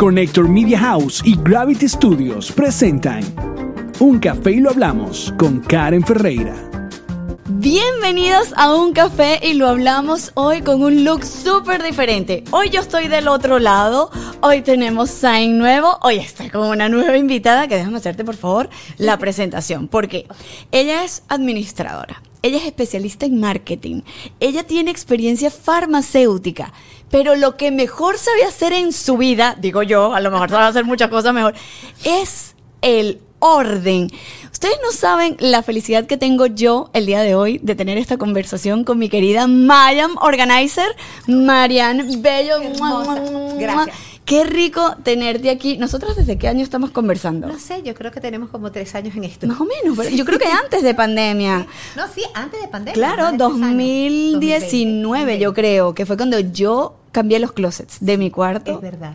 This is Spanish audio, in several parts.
Connector Media House y Gravity Studios presentan Un Café y lo hablamos con Karen Ferreira. Bienvenidos a un café y lo hablamos hoy con un look súper diferente. Hoy yo estoy del otro lado, hoy tenemos sign nuevo, hoy estoy con una nueva invitada que déjame hacerte por favor la presentación, porque ella es administradora, ella es especialista en marketing, ella tiene experiencia farmacéutica, pero lo que mejor sabe hacer en su vida, digo yo, a lo mejor sabe hacer muchas cosas mejor, es el orden. Ustedes no saben la felicidad que tengo yo el día de hoy de tener esta conversación con mi querida Mayam Organizer, Marian Bello. Gracias. Qué rico tenerte aquí. ¿Nosotros desde qué año estamos conversando? No sé, yo creo que tenemos como tres años en esto. Más o menos, pero yo creo que antes de pandemia. No, sí, antes de pandemia. Claro, de tres años. 2019 yo creo, que fue cuando yo cambié los closets de mi cuarto. Es verdad.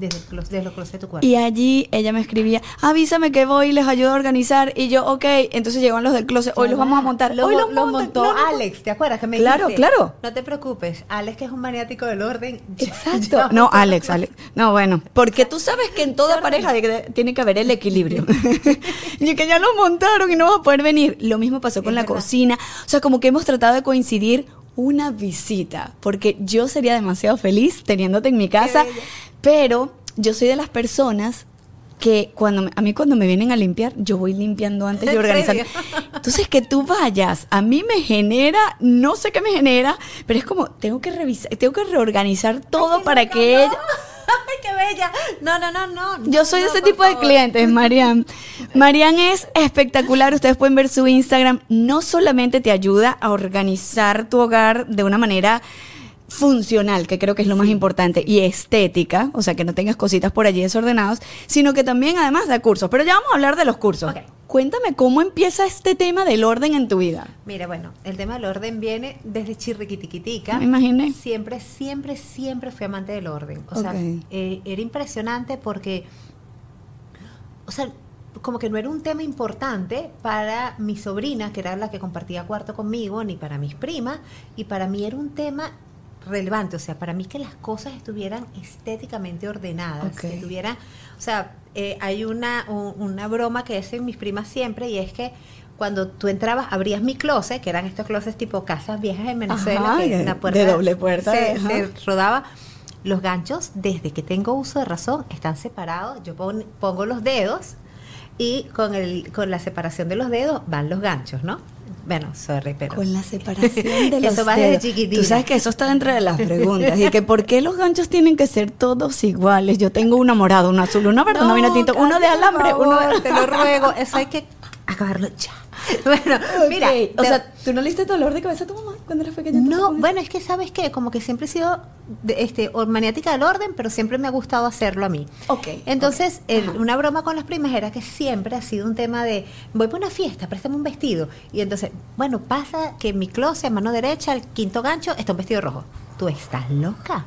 Desde, el desde los closets de tu cuarto. Y allí ella me escribía, avísame que voy y les ayudo a organizar. Y yo, ok, entonces llegan los del closet, hoy los vamos a montar. Lo, hoy los lo montó no, no, Alex, ¿te acuerdas? Que me Claro, dijiste, claro. No te preocupes, Alex que es un maniático del orden. Exacto. ya No, Alex, Alex. No, bueno, porque tú sabes que en toda pareja tiene que haber el equilibrio. y que ya los montaron y no vas a poder venir. Lo mismo pasó con Es la verdad. cocina. O sea, como que hemos tratado de coincidir una visita, porque yo sería demasiado feliz teniéndote en mi casa, pero yo soy de las personas que cuando me- a mí cuando me vienen a limpiar, yo voy limpiando antes de ¿En organizar. Entonces que tú vayas, a mí me genera, no sé qué me genera, pero es como tengo que revisar, tengo que reorganizar todo Ay, para que no. ella ¡Ay, qué bella! No, no, no, no. yo soy de no, ese tipo de clientes, Marian. Marian es espectacular. Ustedes pueden ver su Instagram. No solamente te ayuda a organizar tu hogar de una manera funcional, que creo que es lo más importante, y estética, o sea, que no tengas cositas por allí desordenadas, sino que también además da cursos. Pero ya vamos a hablar de los cursos. Cuéntame cómo empieza este tema del orden en tu vida. Mira, bueno, el tema del orden viene desde chirriquitiquitica. Me imaginé. Siempre, siempre, siempre fui amante del orden. O sea, eh, era impresionante porque, o sea, como que no era un tema importante para mi sobrina, que era la que compartía cuarto conmigo, ni para mis primas, y para mí era un tema relevante, o sea, para mí que las cosas estuvieran estéticamente ordenadas, Ok. que tuvieran, o sea, eh, hay una, un- una broma que hacen mis primas siempre y es que cuando tú entrabas, abrías mi closet, que eran estos closets tipo casas viejas en Venezuela, Ajá, que de- la puerta de doble puerta, se, rodaba. Los ganchos, desde que tengo uso de razón, están separados. Yo pon- pongo los dedos y con, el, con la separación de los dedos van los ganchos, ¿no? Bueno, sorry, pero... Con la separación de los Eso va desde dedos. chiquitina. Tú sabes que eso está dentro de las preguntas. Y que por qué los ganchos tienen que ser todos iguales. Yo tengo uno morado, uno azul, uno verde, uno vino tinto, uno de alambre, uno de... Te lo ruego, eso hay que acabarlo ya. Bueno, mira, o te- sea, ¿tú no le diste dolor de cabeza a tu mamá cuando eras pequeña? No, bueno, es que sabes que como que siempre he sido de- este maniática del orden, pero siempre me ha gustado hacerlo a mí. Ok, Entonces, el- una broma con las primas era que siempre ha sido un tema de voy para una fiesta, préstame un vestido. Y entonces, bueno, pasa que en mi closet, a mano derecha, el quinto gancho, está un vestido rojo. Tú estás loca.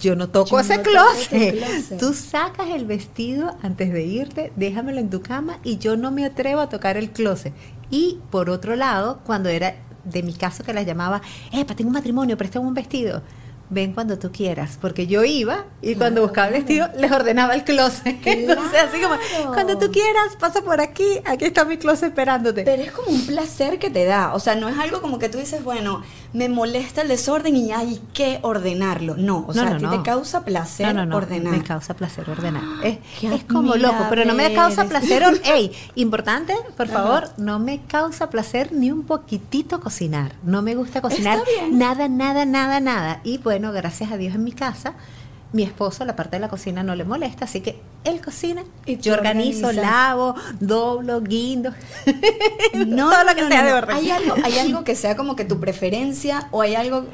Yo no toco Yo ese no toco closet. ese closet. Tú sacas el vestido antes de irte, déjamelo en tu cama y yo no me atrevo a tocar el closet. Y por otro lado, cuando era de mi caso que las llamaba, epa, tengo un matrimonio, préstame un vestido. Ven cuando tú quieras, porque yo iba y cuando buscaba el vestido les ordenaba el closet. Entonces, así como, Claro. cuando tú quieras, pasa por aquí, aquí está mi closet esperándote. Pero es como un placer que te da. O sea, no es algo como que tú dices, bueno, me molesta el desorden y hay que ordenarlo. No, o No, sea, no, a ti no. te causa placer no, no, no, ordenar. Me causa placer ordenar. Es, Qué es como loco, pero no me causa placer. Ey, importante, por Ajá. favor, no me causa placer ni un poquitito cocinar. No me gusta cocinar nada, nada, nada, nada. Y bueno, gracias a Dios en mi casa, mi esposo, la parte de la cocina no le molesta, así que él cocina, Y yo organizo, organizas. lavo, doblo, guindo. No, Todo lo que no, sea no, de orden. Hay algo, hay algo que sea como que tu preferencia o hay algo...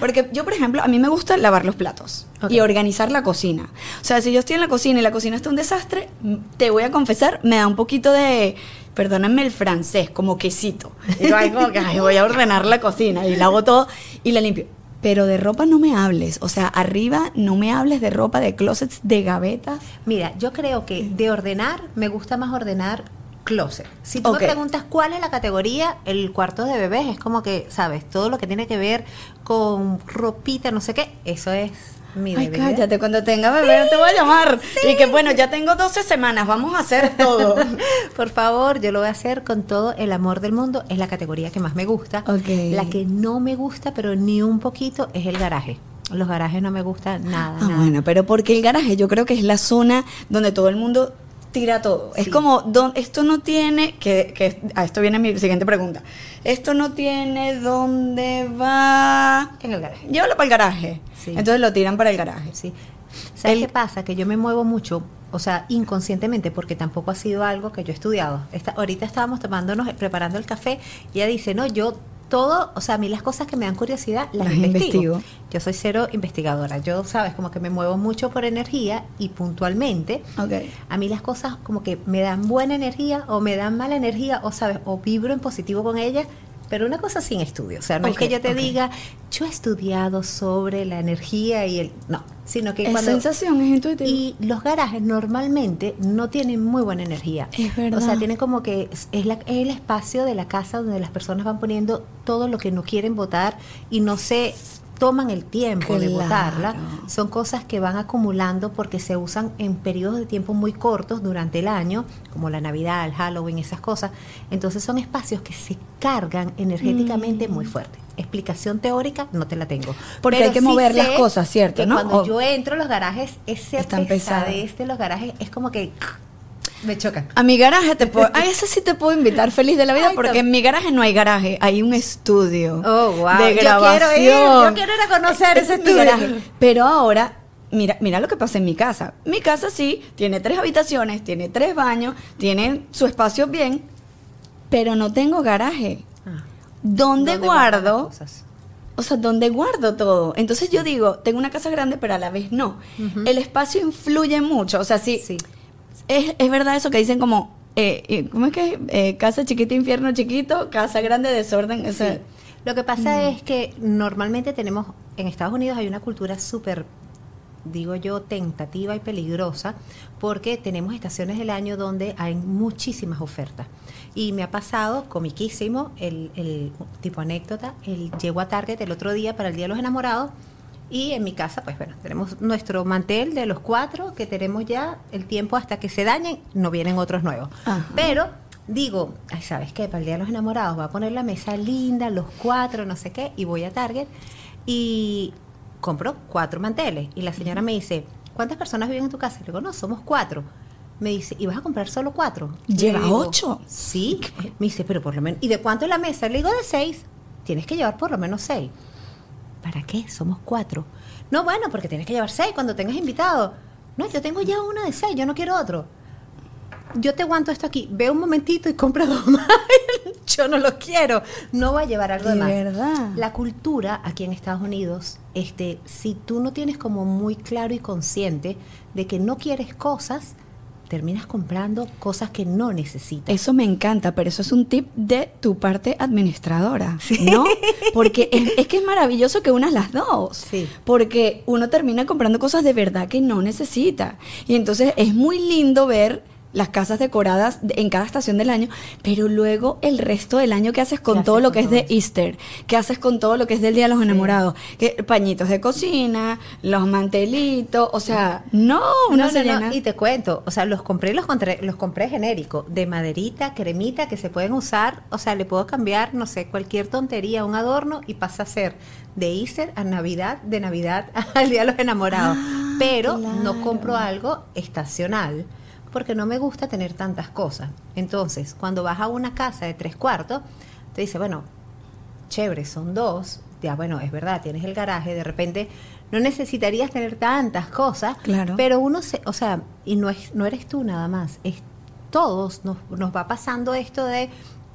Porque yo, por ejemplo, a mí me gusta lavar los platos Ok. y organizar la cocina. O sea, si yo estoy en la cocina y la cocina está un desastre, te voy a confesar, me da un poquito de... Perdónenme el francés, como quesito. Y yo ahí como que ay, voy a ordenar la cocina y lavo todo y la limpio. Pero de ropa no me hables. O sea, arriba no me hables de ropa, de closets, de gavetas. Mira, yo creo que de ordenar me gusta más ordenar closet. Si tú me preguntas cuál es la categoría, el cuarto de bebés es como que, sabes, todo lo que tiene que ver con ropita, no sé qué, eso es Mi Ay, debilidad. cállate, cuando tenga bebé no te voy a llamar. Y que bueno, ya tengo 12 semanas, vamos a hacer todo. Por favor, yo lo voy a hacer con todo el amor del mundo. Es la categoría que más me gusta. La que no me gusta, pero ni un poquito, es el garaje. Los garajes no me gustan nada. Ah, nada. bueno, pero porque el garaje yo creo que es la zona donde todo el mundo tira todo. Es como, don, esto no tiene, que, que a esto viene mi siguiente pregunta. Esto no tiene dónde va... En el garaje. Llévalo para el garaje. Sí. Entonces lo tiran para el garaje. Sí. ¿Sabes El- qué pasa? Que yo me muevo mucho, o sea, inconscientemente, porque tampoco ha sido algo que yo he estudiado. Esta- ahorita estábamos tomándonos, preparando el café, y ella dice, no, yo todo, o sea, a mí las cosas que me dan curiosidad las, Las investigo. investigo. Yo soy cero investigadora. Yo, sabes, como que me muevo mucho por energía y puntualmente. A mí las cosas como que me dan buena energía o me dan mala energía o, sabes, o vibro en positivo con ellas, pero una cosa sin estudio. O sea, no es que yo te diga, yo he estudiado sobre la energía y el... No, sino que Es cuando... sensación, es intuitivo. Y los garajes normalmente no tienen muy buena energía. Es verdad. O sea, tienen como que es, es la- es el espacio de la casa donde las personas van poniendo todo lo que no quieren votar y no se toman el tiempo de Claro. votarla. Son cosas que van acumulando porque se usan en periodos de tiempo muy cortos durante el año, como la Navidad, el Halloween, esas cosas. Entonces son espacios que se cargan energéticamente muy fuerte. Explicación teórica no te la tengo. Mm. Porque hay que mover las cosas, ¿cierto, que no? Cuando O- yo entro a los garajes, ese pesados. pesadez de los garajes es como que me chocan. A mi garaje te puedo, a ese sí te puedo invitar feliz de la vida Ay, porque en mi garaje no hay garaje, hay un estudio Oh, wow. de Yo grabación. quiero ir, yo quiero ir a conocer ese estudio. garaje. Pero ahora, mira, mira lo que pasa en mi casa. Mi casa sí tiene tres habitaciones, tiene tres baños, tiene su espacio bien, pero no tengo garaje. Ah, ¿Dónde, ¿dónde guardas guardo? cosas? O sea, ¿dónde guardo todo? Entonces yo digo, tengo una casa grande, pero a la vez no. El espacio influye mucho. O sea, Sí. Es, es verdad eso que dicen como, eh, eh, ¿cómo es que? Eh, casa chiquita, infierno chiquito, casa grande, desorden. o sea, Sí. Lo que pasa es que normalmente tenemos, en Estados Unidos hay una cultura súper, digo yo, tentativa y peligrosa, porque tenemos estaciones del año donde hay muchísimas ofertas. Y me ha pasado comiquísimo, el, el tipo anécdota, el llego a Target el otro día para el Día de los Enamorados, y en mi casa, pues bueno, tenemos nuestro mantel de los cuatro que tenemos ya el tiempo hasta que se dañen, no vienen otros nuevos. Ajá. Pero digo, ay, ¿sabes qué? Para el Día de los Enamorados voy a poner la mesa linda, los cuatro, no sé qué, y voy a Target y compro cuatro manteles. Y la señora me dice, ¿cuántas personas viven en tu casa? Le digo, no, somos cuatro. Me dice, ¿y vas a comprar solo cuatro? Le Lleva digo, ocho. Sí. Me dice, pero por lo menos, ¿y de cuánto es la mesa? Le digo, de seis. Tienes que llevar por lo menos seis. ¿Para qué? Somos cuatro. No, bueno, porque tienes que llevar seis cuando tengas invitado. No, yo tengo ya una de seis, yo no quiero otro. Yo te aguanto esto aquí, ve un momentito y compra dos más. yo no lo quiero. No voy a llevar algo de De más. verdad. La cultura aquí en Estados Unidos, este, si tú no tienes como muy claro y consciente de que no quieres cosas, terminas comprando cosas que no necesitas. Eso me encanta, pero eso es un tip de tu parte administradora, ¿no? Porque es, es que es maravilloso que unas las dos. Sí. Porque uno termina comprando cosas de verdad que no necesita. Y entonces es muy lindo ver las casas decoradas de- en cada estación del año, pero luego el resto del año, ¿qué haces con ¿Qué todo haces lo con que es de? Easter? ¿Qué haces con todo lo que es del Día de los Enamorados? ¿Qué- pañitos de cocina, los mantelitos, o sea, no, una No, se no, no, llena. Y te cuento, o sea, los compré, los compré, los compré genérico, de maderita, cremita, que se pueden usar, o sea, le puedo cambiar, no sé, cualquier tontería, un adorno y pasa a ser de Easter a Navidad, de Navidad al Día de los Enamorados. Ah, Pero claro. no compro algo estacional porque no me gusta tener tantas cosas. Entonces, cuando vas a una casa de tres cuartos, te dice, bueno, chévere, son dos, ya bueno, es verdad, tienes el garaje, de repente no necesitarías tener tantas cosas, Claro. pero uno se, o sea, y no es no eres tú nada más, es todos nos, nos va pasando esto de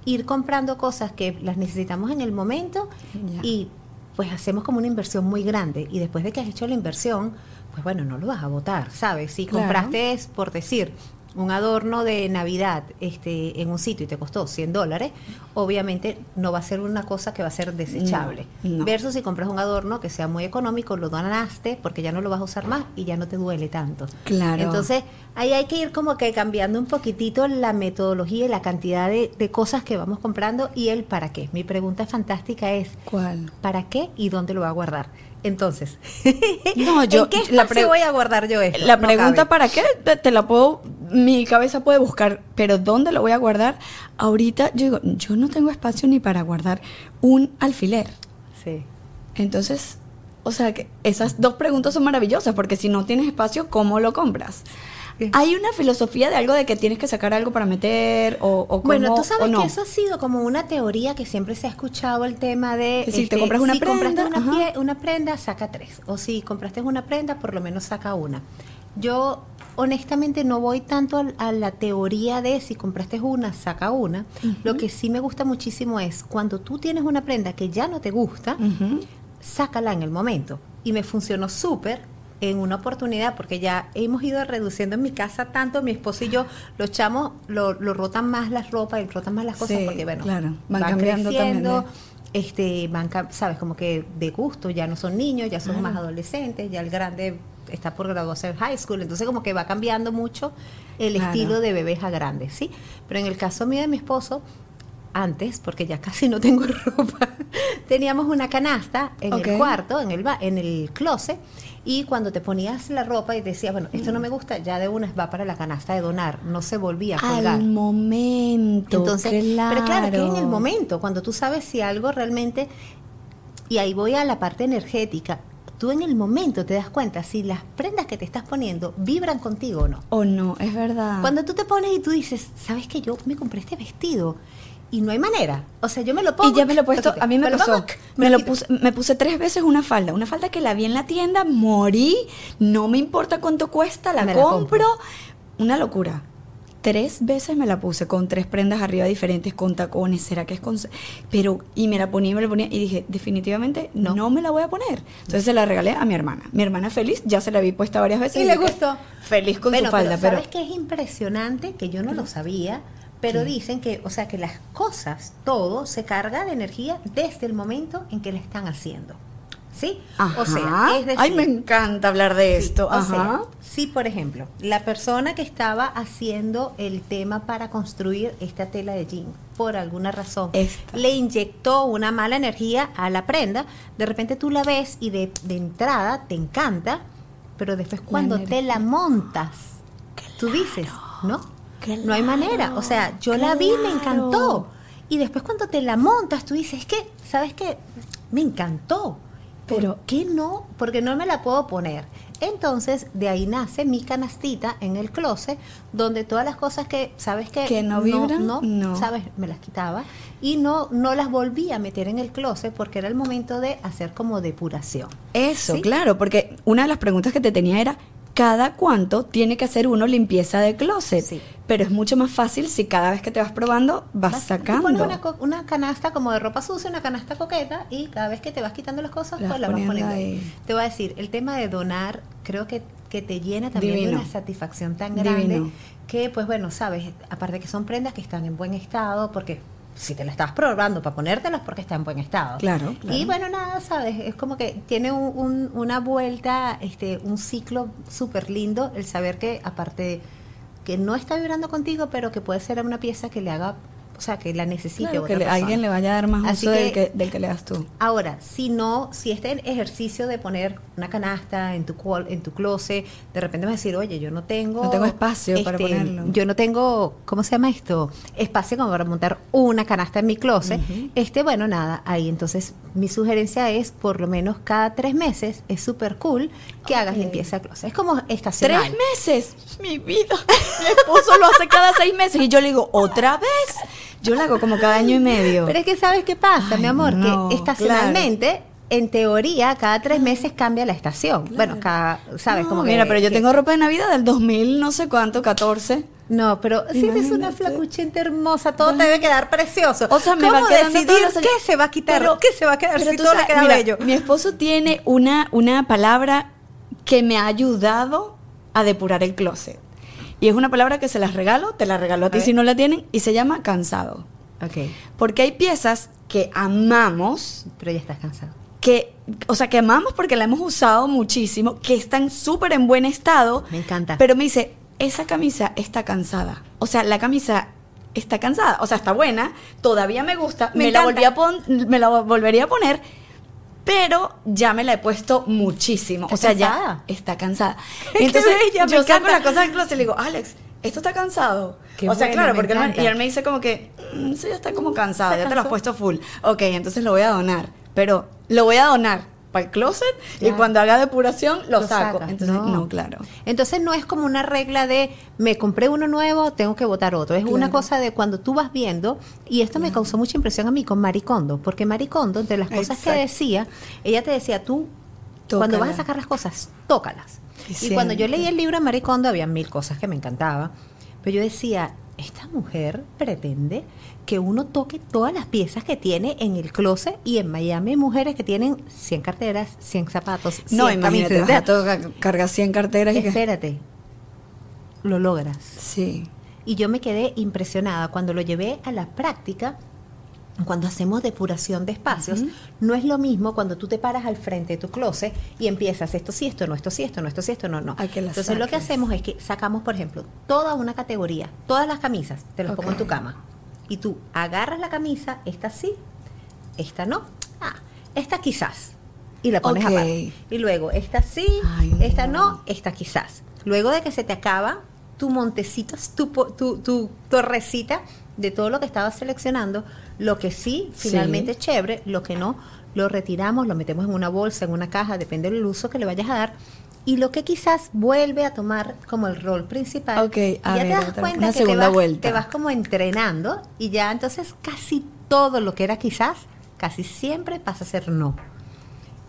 ir comprando cosas que las necesitamos en el momento Ya. y pues hacemos como una inversión muy grande y después de que has hecho la inversión, pues bueno, no lo vas a votar, ¿sabes? Si Claro. compraste, es por decir, un adorno de Navidad este, en un sitio y te costó 100 dólares, obviamente no va a ser una cosa que va a ser desechable. No, no. Versus si compras un adorno que sea muy económico, lo donaste porque ya no lo vas a usar más y ya no te duele tanto. Claro. Entonces, ahí hay que ir como que cambiando un poquitito la metodología y la cantidad de, de cosas que vamos comprando y el para qué. Mi pregunta fantástica es, ¿Cuál? ¿para qué y dónde lo va a guardar? Entonces, No, yo- ¿en qué la pre- voy a guardar yo esto? La pregunta para qué te, te la puedo, mi cabeza puede buscar, pero ¿dónde lo voy a guardar? Ahorita yo digo, yo no tengo espacio ni para guardar un alfiler. Sí. Entonces, o sea que esas dos preguntas son maravillosas, porque si no tienes espacio, ¿cómo lo compras? Hay una filosofía de algo de que tienes que sacar algo para meter o, o Bueno, cómo, tú sabes o no. que eso ha sido como una teoría que siempre se ha escuchado el tema de este, Que si te compras una si compraste prenda, una, ajá. pie- una prenda, saca tres. O si compraste una prenda, por lo menos saca una. Yo honestamente no voy tanto a, la teoría de si compraste una, saca una. Lo que sí me gusta muchísimo es cuando tú tienes una prenda que ya no te gusta, sácala en el momento. Y me funcionó súper en una oportunidad, porque ya hemos ido reduciendo en mi casa tanto, mi esposo y yo, los chamos lo, lo rotan más las ropas y rotan más las cosas, Sí, porque bueno, claro, van cambiando creciendo, también este, van, sabes, como que de gusto, ya no son niños, ya son Claro. más adolescentes, ya el grande está por graduarse en high school, entonces como que va cambiando mucho el Claro. estilo de bebés a grandes, ¿sí? Pero en el caso mío de mi esposo, antes, porque ya casi no tengo ropa, teníamos una canasta en el cuarto, en el, ba- en el closet, y cuando te ponías la ropa y decías, bueno, esto no me gusta, ya de una va para la canasta de donar, no se volvía a colgar. Al momento. Entonces, claro. pero claro, que en el momento, cuando tú sabes si algo realmente, y ahí voy a la parte energética, tú en el momento te das cuenta si las prendas que te estás poniendo vibran contigo o no. O no, es verdad. Cuando tú te pones y tú dices, ¿sabes que yo me compré este vestido? Y no hay manera. O sea, yo me lo pongo. Y ya me lo he puesto, a mí me, lo pasó, pongo, me lo puse, me puse tres veces una falda, una falda que la vi en la tienda, morí, no me importa cuánto cuesta, la Me la compro, una locura. Tres veces me la puse con tres prendas arriba diferentes, con tacones, será que es con... Pero, y me la ponía y me la ponía y dije, definitivamente no, No. me la voy a poner. Entonces se la regalé a mi hermana. Mi hermana feliz, ya se la vi puesta varias veces. Y le dije, gustó. Feliz con Bueno, su falda, pero... ¿Sabes qué es impresionante? Que yo no lo sabía, pero dicen que, o sea, que las cosas, todo, se carga de energía desde el momento en que la están haciendo. ¿Sí? Ajá. O sea, es decir, Ay, me encanta hablar de Sí, esto. o Ajá. sea, si por ejemplo, la persona que estaba haciendo el tema para construir esta tela de jean, por alguna razón, Esta. le inyectó una mala energía a la prenda, de repente tú la ves y de, de entrada te encanta, pero después cuando te energía. la montas, tú dices, ¿no? No hay manera. O sea, yo la vi, me encantó. Y después cuando te la montas, tú dices, es que, ¿sabes qué? Me encantó. Pero- ¿Por qué no? Porque no me la puedo poner. Entonces, de ahí nace mi canastita en el closet, donde todas las cosas que, ¿sabes qué? Que no vibran, no, no. ¿sabes? Me las quitaba y no, no las volví a meter en el closet porque era el momento de hacer como depuración. Eso, ¿Sí? claro, porque una de las preguntas que te tenía era, ¿cada cuánto tiene que hacer uno limpieza de closet? Sí. Pero es mucho más fácil si cada vez que te vas probando vas, sacando. pones una, una canasta como de ropa sucia, una canasta coqueta y cada vez que te vas quitando las cosas, Las pues las vas poniendo ahí. Te voy a decir, el tema de donar creo que, que te llena también Divino. de una satisfacción tan grande Divino. que, pues bueno, sabes, aparte que son prendas que están en buen estado, porque si te la estás probando para ponértelas porque está en buen estado. Claro, claro. Y bueno, nada, sabes, es como que tiene un- un- una vuelta, este, un ciclo súper lindo el saber que aparte de que no está vibrando contigo, pero que puede ser una pieza que le haga, o sea, que la necesite Claro, otra que le- alguien le vaya a dar más Así uso del, que- del que le das tú. Ahora, si no, si este ejercicio de poner una canasta en tu cual- en tu closet, de repente me vas a decir, oye, yo no tengo No tengo espacio para este, ponerlo. Yo no tengo, ¿cómo se llama esto? Espacio como para montar una canasta en mi closet. Este, bueno, nada, ahí entonces mi sugerencia es por lo menos cada tres meses es súper cool que hagas limpieza de closet. Es como estacional. ¿Tres meses? Mi vida. Mi esposo lo hace cada seis meses y yo le digo, ¿otra vez? Yo lo hago como cada año y medio. Pero es que sabes qué pasa, Ay, mi amor, no, que estacionalmente, en teoría, cada tres meses cambia la estación. Bueno, cada, sabes, No, como que- Mira, pero yo que- tengo ropa de Navidad del 2000, no sé cuánto, 14. No, pero si eres una flacuchenta hermosa, todo te debe quedar precioso. O sea, me ¿Cómo va decidir todos los qué se va a quitar, Pero- qué se va a quedar pero si tú todo le queda mira, bello? Mi esposo tiene una, una palabra que me ha ayudado a depurar el closet. Y es una palabra que se las regalo, te la regalo a ti si no la tienen, y se llama cansado. Ok, Porque hay piezas que amamos, pero ya estás cansado. que, o sea, que amamos porque la hemos usado muchísimo, que están súper en buen estado. Me encanta. Pero me dice, esa camisa está cansada. O sea, la camisa está cansada. O sea, está buena, todavía me gusta, Me me, la, volví a pon- me la volvería a poner, pero ya me la he puesto muchísimo. ¿Está o sea, cansada? ya está cansada. Entonces, bella, me yo saco encanta. la cosa del closet y le digo, Alex, ¿esto está cansado? Qué o sea, bueno, claro, porque él y él me dice como que, "Mm, eso ya está como cansado, ¿Se ya te lo has puesto full. Ok, entonces lo voy a donar, pero lo voy a donar para el closet y cuando haga depuración lo, Lo saco. Entonces, No. no. claro. Entonces no es como una regla de me compré uno nuevo, tengo que votar otro. Es una cosa de cuando tú vas viendo, y esto me causó mucha impresión a mí con Maricondo, porque Maricondo, entre las cosas que decía, ella te decía, tú, cuando vas a sacar las cosas, tócalas. Y cuando yo leí el libro de Maricondo, había mil cosas que me encantaban, pero yo decía, esta mujer pretende que uno toque todas las piezas que tiene en el closet y en Miami hay mujeres que tienen 100 carteras, 100 zapatos, 100 No, imagínate, vas a cargar 100 carteras y que... Espérate, lo logras. Sí. Y yo me quedé impresionada cuando lo llevé a la práctica. Cuando hacemos depuración de espacios, no es lo mismo cuando tú te paras al frente de tu closet y empiezas esto sí, esto no, esto sí, esto no, esto sí, esto no, no. Entonces lo que hacemos es que sacamos, por ejemplo, toda una categoría, todas las camisas, te las pongo en tu cama. Y tú agarras la camisa, esta sí, esta no, ah, esta quizás. Y la pones Ok. aparte. Y luego, esta sí, Ay, esta no, esta quizás. Luego de que se te acaba tu montecito, tu, tu, tu torrecita de todo lo que estabas seleccionando, lo que sí, Sí. finalmente es chévere, lo que no, lo retiramos, lo metemos en una bolsa, en una caja, depende del uso que le vayas a dar. Y lo que quizás vuelve a tomar como el rol principal. Ok, y a ya ver, te das otra- cuenta una que te vas, vuelta. te vas como entrenando y ya entonces casi todo lo que era quizás, casi siempre pasa a ser no.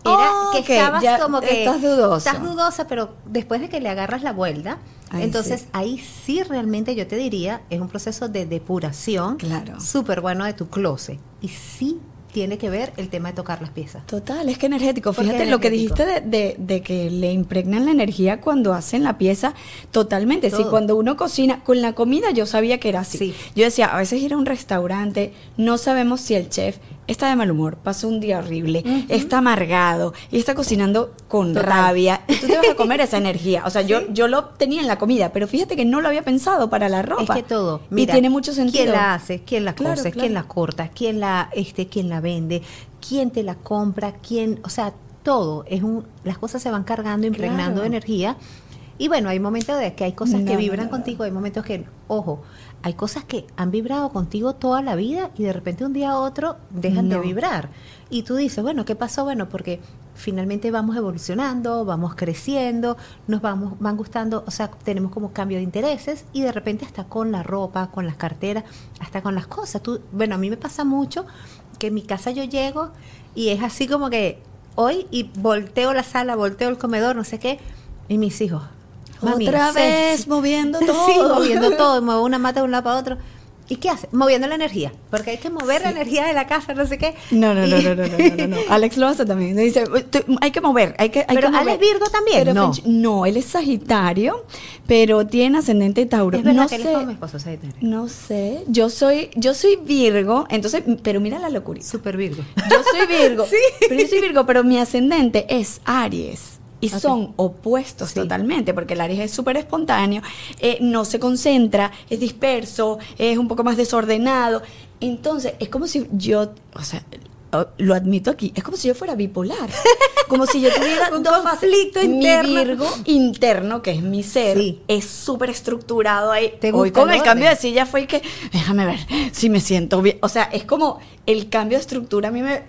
Era que estabas ya como que estás dudosa. Estás dudosa, pero después de que le agarras la vuelta, Ahí entonces sí. ahí sí realmente yo te diría, es un proceso de depuración Claro. súper bueno de tu closet. Y sí tiene que ver el tema de tocar las piezas. Total, es que energético. Fíjate lo que dijiste de, de- de que le impregnan la energía cuando hacen la pieza. Totalmente. Sí, cuando uno cocina, con la comida yo sabía que era así. Sí. Yo decía, a veces ir a un restaurante, no sabemos si el chef está de mal humor, pasó un día horrible, está amargado y está cocinando con Total. rabia. Y tú te vas a comer esa energía. O sea, yo, yo lo tenía en la comida, pero fíjate que no lo había pensado para la ropa. Es que todo. y tiene mucho sentido. ¿Quién la hace? ¿Quién la Claro, cose? claro. ¿Quién la corta? ¿Quién la, este, quién la vende? ¿Quién te la compra? ¿Quién? O sea, todo. Es un, las cosas se van cargando, impregnando Claro. de energía. Y bueno, hay momentos de que hay cosas que vibran no, no. contigo, hay momentos que, ojo, hay cosas que han vibrado contigo toda la vida y de repente un día a otro dejan de vibrar. Y tú dices, bueno, ¿qué pasó? Bueno, porque finalmente vamos evolucionando, vamos creciendo, nos vamos, van gustando, o sea, tenemos como cambio de intereses y de repente hasta con la ropa, con las carteras, hasta con las cosas. Tú, bueno, a mí me pasa mucho que en mi casa yo llego y es así como que hoy y volteo la sala, volteo el comedor, no sé qué, y mis hijos. "Mami, Otra sí, vez sí". moviendo Sí, todo. moviendo todo, muevo una mata de un lado para otro. ¿Y qué hace? Moviendo la energía, porque hay que mover la energía de la casa, no sé qué. No, no, no, no, no, no, no, no. Alex lo hace también. Dice, "Tú- hay que mover, hay que, hay Pero que mover. Alex Virgo también, Pero no. No, él es Sagitario, pero tiene ascendente Tauro. Es verdad no que él sé, es como mi esposo, Sagitario. no sé. Yo soy, yo soy Virgo, entonces, pero mira la locura. Super Virgo. Yo soy Virgo, pero yo soy Virgo, pero mi ascendente es Aries. Y son opuestos Sí. totalmente, porque el Aries es súper espontáneo, eh, no se concentra, es disperso, es un poco más desordenado. Entonces, es como si yo, o sea, lo admito aquí, es como si yo fuera bipolar. Como si yo tuviera Un dos fases. conflicto interno. Mi Virgo interno, que es mi ser, Sí. es súper estructurado ahí. ¿Te Hoy con el cambio de silla fue que, déjame ver si me siento bien. O sea, es como el cambio de estructura a mí me...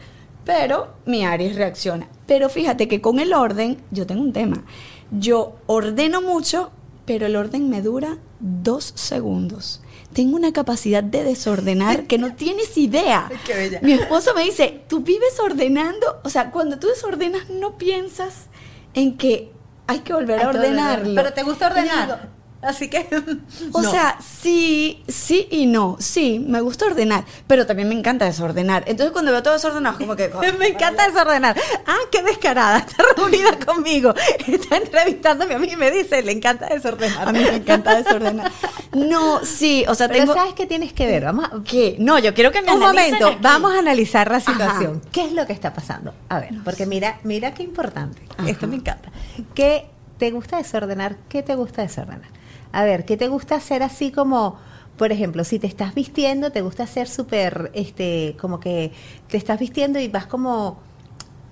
Pero mi Aries reacciona. Pero fíjate que con el orden, yo tengo un tema. Yo ordeno mucho, pero el orden me dura dos segundos. Tengo una capacidad de desordenar que no tienes idea. Qué bella. Mi esposo me dice, tú vives ordenando, o sea, cuando tú desordenas no piensas en que hay que volver a Hay ordenarlo. ordenar. Pero te gusta ordenar. Así que. o no. sea, sí, sí y no. Sí, me gusta ordenar, pero también me encanta desordenar. Entonces cuando veo todo desordenado, como que... Me encanta desordenar. Ah, qué descarada. Está reunida conmigo. Está entrevistándome a mí y me dice, le encanta desordenar. A mí me encanta desordenar. No, sí, o sea, Pero tengo... ¿sabes qué tienes que ver? Vamos a, ¿Qué? No, yo quiero que me Un momento, aquí. vamos a analizar la Ajá. situación. ¿Qué es lo que está pasando? A ver, porque mira, mira qué importante. Ajá. Esto me encanta. ¿Qué te gusta desordenar? ¿Qué te gusta desordenar? A ver, ¿qué te gusta hacer así como, por ejemplo, si te estás vistiendo, te gusta hacer súper, este, como que te estás vistiendo y vas como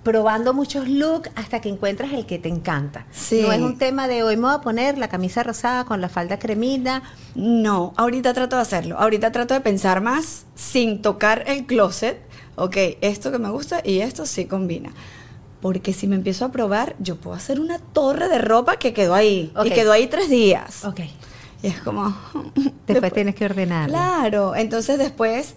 probando muchos looks hasta que encuentras el que te encanta. Sí. No es un tema de hoy me voy a poner la camisa rosada con la falda cremita. No, ahorita trato de hacerlo. Ahorita trato de pensar más sin tocar el closet. Ok, esto que me gusta y esto sí combina. Porque si me empiezo a probar, yo puedo hacer una torre de ropa que quedó ahí. Y quedó ahí tres días. Ok. Y es como... Después tienes que ordenarla. Claro, entonces después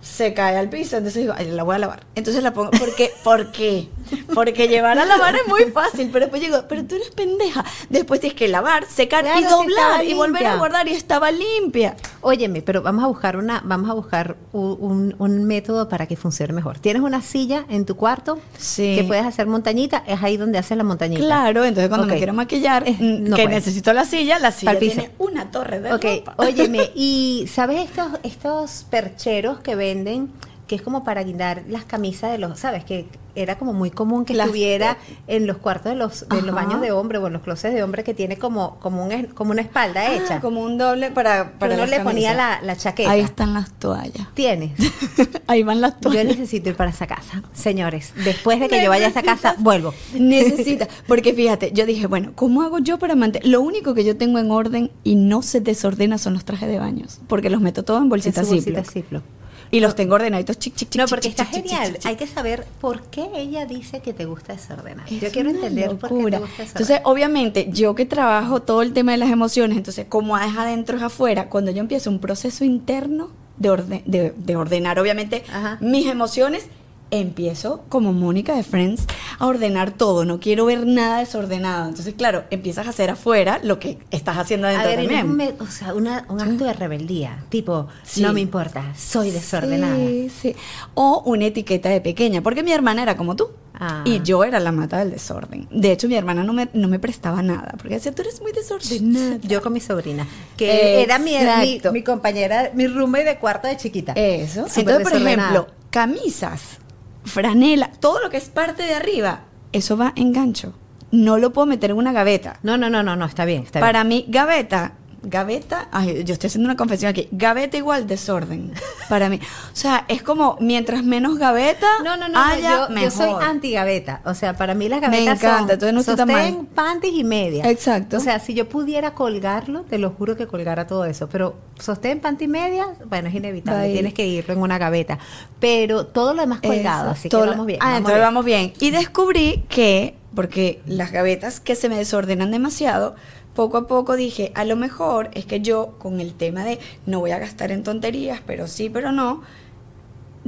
se cae al piso, entonces digo, "Ay, la voy a lavar. Entonces la pongo, ¿por qué? ¿Por qué? Porque llevar a lavar es muy fácil, pero después digo, pero tú eres pendeja. Después tienes que lavar, secar Claro, y doblar y volver a guardar y estaba limpia. Óyeme, pero vamos a buscar una, vamos a buscar un, un- método para que funcione mejor. ¿Tienes una silla en tu cuarto Sí. que puedes hacer montañita? Es ahí donde haces la montañita. Claro, entonces cuando me quiero maquillar, Eh, mm, no que puedes. necesito la silla, la silla tiene una torre de ropa. óyeme, y ¿sabes estos, estos percheros que venden? Que es como para guindar las camisas de los, ¿sabes? Que era como muy común que Las- estuviera en los cuartos de los, de los baños de hombre o en los closets de hombre que tiene como, como, un, como una espalda Ah, hecha. como un doble para, para uno le ponía la, la chaqueta. Ahí están las toallas. Tienes. Ahí van las Yo toallas. necesito ir para esa casa. Señores, después de que yo vaya a esa casa, vuelvo. Necesita, porque fíjate, yo dije, bueno, ¿cómo hago yo para mantener? Lo único que yo tengo en orden y no se desordena son los trajes de baños, porque los meto todos en bolsitas bolsita Ziploc. Y los tengo ordenaditos, chic, chic, chic. No, porque chic, está chic, genial. chic. Hay que saber por qué ella dice que te gusta desordenar. Es yo quiero una entender por qué locura. te gusta. Entonces, obviamente, yo que trabajo todo el tema de las emociones, entonces, como es adentro es afuera, cuando yo empiezo un proceso interno de, orde- de, de ordenar, obviamente, Ajá. mis emociones, empiezo, como Mónica de Friends, a ordenar todo. No quiero ver nada desordenado. Entonces, claro, empiezas a hacer afuera lo que estás haciendo a adentro ver, no es también. me- o sea, una- un acto de rebeldía, tipo, Sí. no me importa, soy desordenada. Sí, sí. O una etiqueta de pequeña, porque mi hermana era como tú. Ah. Y yo era la mata del desorden. De hecho, mi hermana no me, no me prestaba nada, porque decía, tú eres muy desordenada. Yo con mi sobrina, que era mi, mi, mi compañera, mi roommate de cuarto de chiquita. Eso. Entonces, por ejemplo, camisas, franela, todo lo que es parte de arriba, eso va en gancho. No lo puedo meter en una gaveta. No, no, no, no, no, está bien, está Para mí, gaveta, gaveta, ay, yo estoy haciendo una confesión aquí, gaveta igual desorden. Para mí. O sea, es como mientras menos gaveta. No, no, no, haya, yo, mejor. yo soy anti-gaveta. O sea, para mí las Me gavetas encanta, son entonces no sostén, mal. panties y media. Exacto. O sea, si yo pudiera colgarlo, te lo juro que colgara todo eso. Pero sostén, panty y media, bueno, es inevitable. Tienes que irlo en una gaveta. Pero todo lo demás colgado, Eso, así que vamos bien. Ah, vamos entonces bien. vamos bien. Y descubrí que, porque las gavetas que se me desordenan demasiado, poco a poco dije, a lo mejor es que yo con el tema de no voy a gastar en tonterías, pero sí, pero no,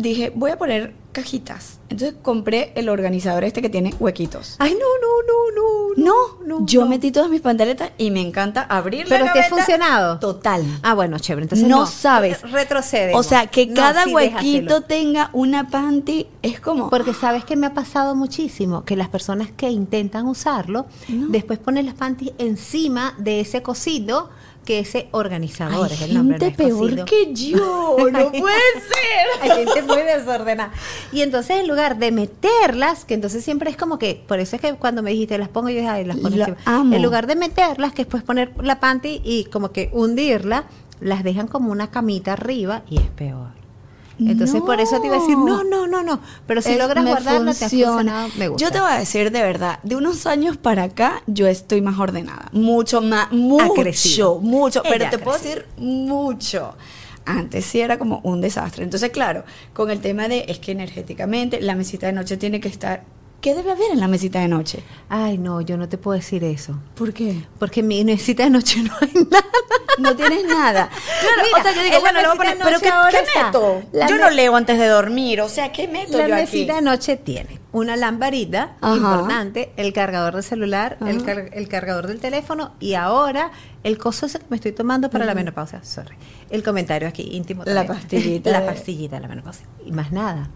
dije, voy a poner cajitas. Entonces compré el organizador este que tiene huequitos. Ay, no, no, no, no. No, yo metí todas mis pantaletas y me encanta abrir la Pero te ha funcionado. Total. Ah, bueno, chévere. Entonces no, no, sabes. Retrocede. O sea, que No, cada sí, huequito déjaselo. tenga una panty es como... Porque sabes que me ha pasado muchísimo que las personas que intentan usarlo No. después ponen las panties encima de ese cosido que ese organizador Hay es el nombre. gente es peor que yo, no puede ser. Hay gente muy desordenada. Y entonces en lugar de meterlas, que entonces siempre es como que, por eso es que cuando me dijiste las pongo, yo dije, ay, las pongo Lo encima". amo. En lugar de meterlas, que después poner la panty y como que hundirla, las dejan como una camita arriba y es peor. Entonces por eso te iba a decir, no, no, no, no. Pero si Es- logras guardarla, te ha funciona. me gusta. Yo te voy a decir de verdad, de unos años para acá yo estoy más ordenada, mucho más, mucho, mucho, Ella pero te puedo decir mucho. Antes sí era como un desastre. Entonces, claro, con el tema de es que energéticamente la mesita de noche tiene que estar. ¿Qué debe haber en la mesita de noche? Ay, no, yo no te puedo decir eso. ¿Por qué? Porque en mi mesita de noche no hay nada. No tienes nada. Claro, Mira, o sea, yo digo, la bueno, le voy a mesita poner, de pero ¿qué, qué meto? La yo me- no leo antes de dormir, o sea, ¿qué meto La yo mesita aquí? de noche tiene una lamparita Ajá. importante, el cargador de celular, el, car- el cargador del teléfono y ahora el coso que me estoy tomando para la menopausia. Sorry. El comentario aquí íntimo. La pastillita la pastillita de la menopausia. Y más nada.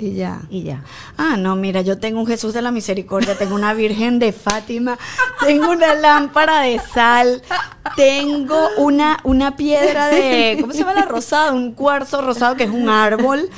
Y ya. Y ya. Ah, no, mira, yo tengo un Jesús de la Misericordia, tengo una Virgen de Fátima, tengo una lámpara de sal, tengo una, una piedra de, ¿cómo se llama la rosada? Un cuarzo rosado que es un árbol.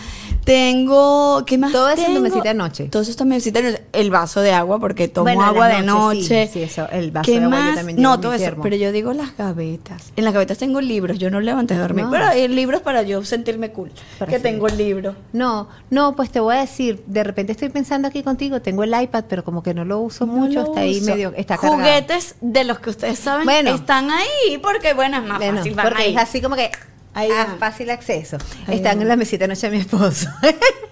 Tengo, ¿qué más Todo eso tu mesita de noche. Todo eso mesita de noche. El vaso de agua, porque tomo Bueno, agua de noche, noche. sí, sí, eso, el vaso ¿Qué de agua yo también llevo no, todo eso. Pero yo digo las gavetas. En las gavetas tengo libros. Yo no leo antes de dormir. No. Pero hay libros para yo sentirme cool. Que tengo el libro. No, no, pues te voy a decir, de repente estoy pensando aquí contigo, tengo el iPad, pero como que no lo uso No mucho, lo está ahí uso. medio, está cargado. Juguetes de los que ustedes saben Bueno. están ahí. Porque, bueno, es más Bueno, fácil. van porque ahí. es así como que Ahí a van. fácil acceso. Ahí Están en la mesita de noche de mi esposo.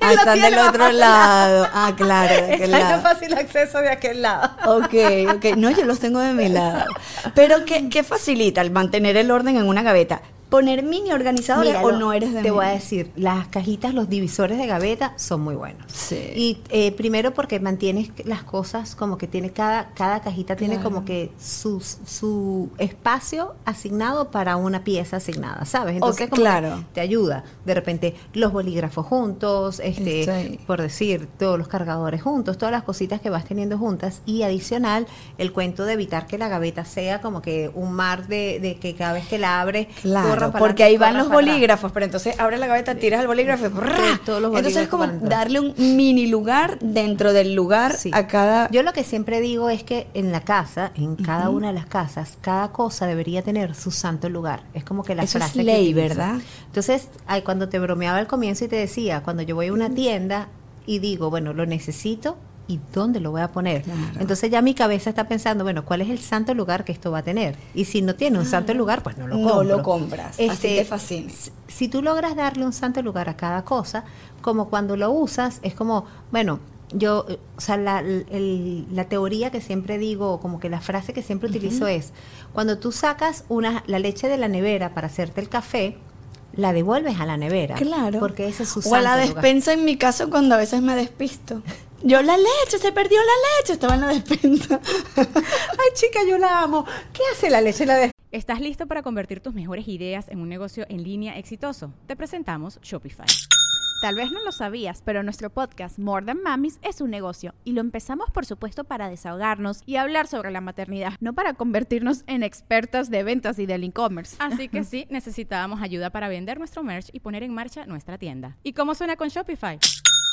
Ah, están del otro lado. Ah, claro, de aquel Están en lado. fácil acceso de aquel lado. Ok, ok. No, yo los tengo de mi lado. Pero, ¿qué, qué facilita el mantener el orden en una gaveta? ¿Poner mini organizadores o no eres de Te voy a decir, las cajitas, los divisores de gaveta son muy buenos. Sí. Y eh, primero porque mantienes las cosas como que tiene cada, cada cajita tiene como que su, su espacio asignado para una pieza asignada, ¿sabes? Entonces como claro. te ayuda. De repente los bolígrafos juntos, este, Sí. por decir, todos los cargadores juntos, todas las cositas que vas teniendo juntas y adicional el cuento de evitar que la gaveta sea como que un mar de, de que cada vez que la abres Claro, porque ahí van los bolígrafos, pero entonces abre la gaveta, tiras el bolígrafo y ¡brrr! todos los Entonces es como darle un mini lugar dentro del lugar Sí. a cada... Yo lo que siempre digo es que en la casa, en cada una de las casas, cada cosa debería tener su santo lugar. Es como que la Eso es frase que ley, utilizo. ¿verdad? Entonces, ay, cuando te bromeaba al comienzo y te decía, cuando yo voy a una tienda y digo, bueno, lo necesito y dónde lo voy a poner. Claro. Entonces ya mi cabeza está pensando, bueno, ¿cuál es el santo lugar que esto va a tener? Y si no tiene un santo lugar, pues no lo No compro. lo compras, así te fascina. Si tú logras darle un santo lugar a cada cosa, como cuando lo usas, es como, bueno, yo, o sea, la, el- la teoría que siempre digo, como que la frase que siempre utilizo es, cuando tú sacas una, la leche de la nevera para hacerte el café, la devuelves a la nevera. Claro. Porque ese es su O a la lugar. despensa en mi caso cuando a veces me despisto. Yo la leche, se perdió la leche, estaba en la despensa. Ay, chica, yo la amo. ¿Qué hace la leche en la despensa? ¿Estás listo para convertir tus mejores ideas en un negocio en línea exitoso? Te presentamos Shopify. Tal vez no lo sabías, pero nuestro podcast More Than Mamis es un negocio y lo empezamos por supuesto para desahogarnos y hablar sobre la maternidad, no para convertirnos en expertas de ventas y del e-commerce. Así que sí, necesitábamos ayuda para vender nuestro merch y poner en marcha nuestra tienda. ¿Y cómo suena con Shopify?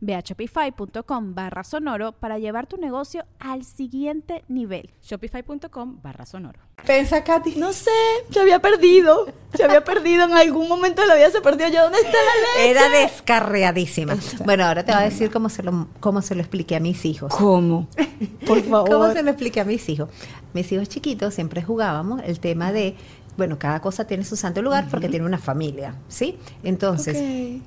Ve a shopify.com barra sonoro para llevar tu negocio al siguiente nivel. Shopify.com barra sonoro. Pensa, Katy. No sé, se había perdido. Se había perdido en algún momento de la vida, se perdió yo. ¿Dónde está la leche? Era descarriadísima. Bueno, ahora te voy a decir cómo se lo, cómo se lo expliqué a mis hijos. ¿Cómo? Por favor. ¿Cómo se lo expliqué a mis hijos? Mis hijos chiquitos siempre jugábamos el tema de, bueno, cada cosa tiene su santo lugar porque tiene una familia, ¿sí? Entonces.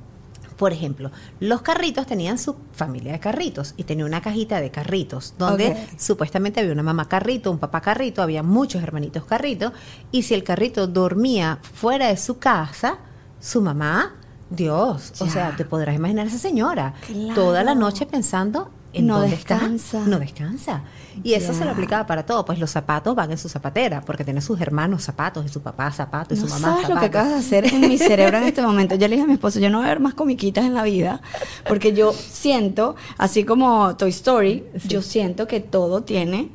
Por ejemplo, los carritos tenían su familia de carritos y tenía una cajita de carritos donde supuestamente había una mamá carrito, un papá carrito, había muchos hermanitos carrito y si el carrito dormía fuera de su casa, su mamá, Dios, o sea, te podrás imaginar a esa señora Claro. toda la noche pensando en No está. descansa. No descansa. Y eso se lo aplicaba para todo, pues los zapatos van en su zapatera, porque tiene sus hermanos zapatos, y su papá zapatos, y No su mamá sabes lo que zapatos. acabas de hacer en mi cerebro en este momento. Yo le dije a mi esposo, yo no voy a ver más comiquitas en la vida, porque yo siento, así como Toy Story, yo siento que todo tiene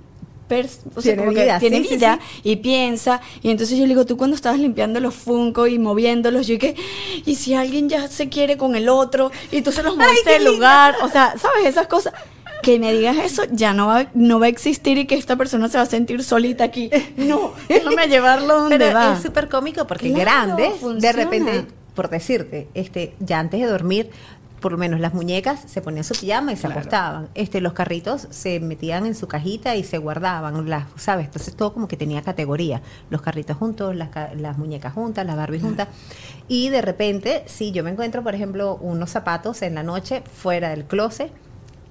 o sea, Tiene como que vida, tiene sí, sí, vida sí. y piensa. Y entonces yo le digo tú cuando estabas limpiando los Funko y moviéndolos yo que y si alguien ya se quiere con el otro y tú se los moviste del lugar o sea sabes esas cosas. Que me digas eso ya no va, no va a existir y que esta persona se va a sentir solita aquí. No déjame llevarlo donde Pero va. es súper cómico porque Claro, grande, funciona. de repente, por decirte, este, ya antes de dormir, por lo menos las muñecas se ponían su pijama y se acostaban. Este, los carritos se metían en su cajita y se guardaban, las, ¿sabes? Entonces todo como que tenía categoría. Los carritos juntos, las, ca- las muñecas juntas, las Barbie juntas. Y de repente, si yo me encuentro, por ejemplo, unos zapatos en la noche fuera del closet,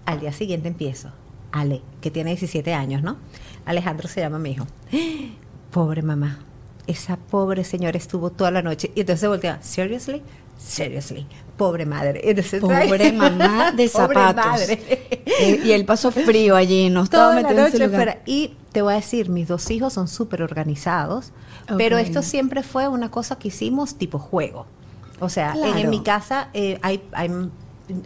al día siguiente empiezo. Ale, que tiene 17 años, ¿no? Alejandro se llama mi hijo. Pobre mamá. Esa pobre señora estuvo toda la noche. Y entonces se voltea, ¿seriously? Seriously, pobre madre. Entonces, Pobre mamá de zapatos. madre. Eh, y él pasó frío allí, no estaba Toda la metido en ese noche lugar. fuera. Y te voy a decir, mis dos hijos son súper organizados, pero esto siempre fue una cosa que hicimos tipo juego. O sea, en, Claro. en mi casa eh, hay, hay-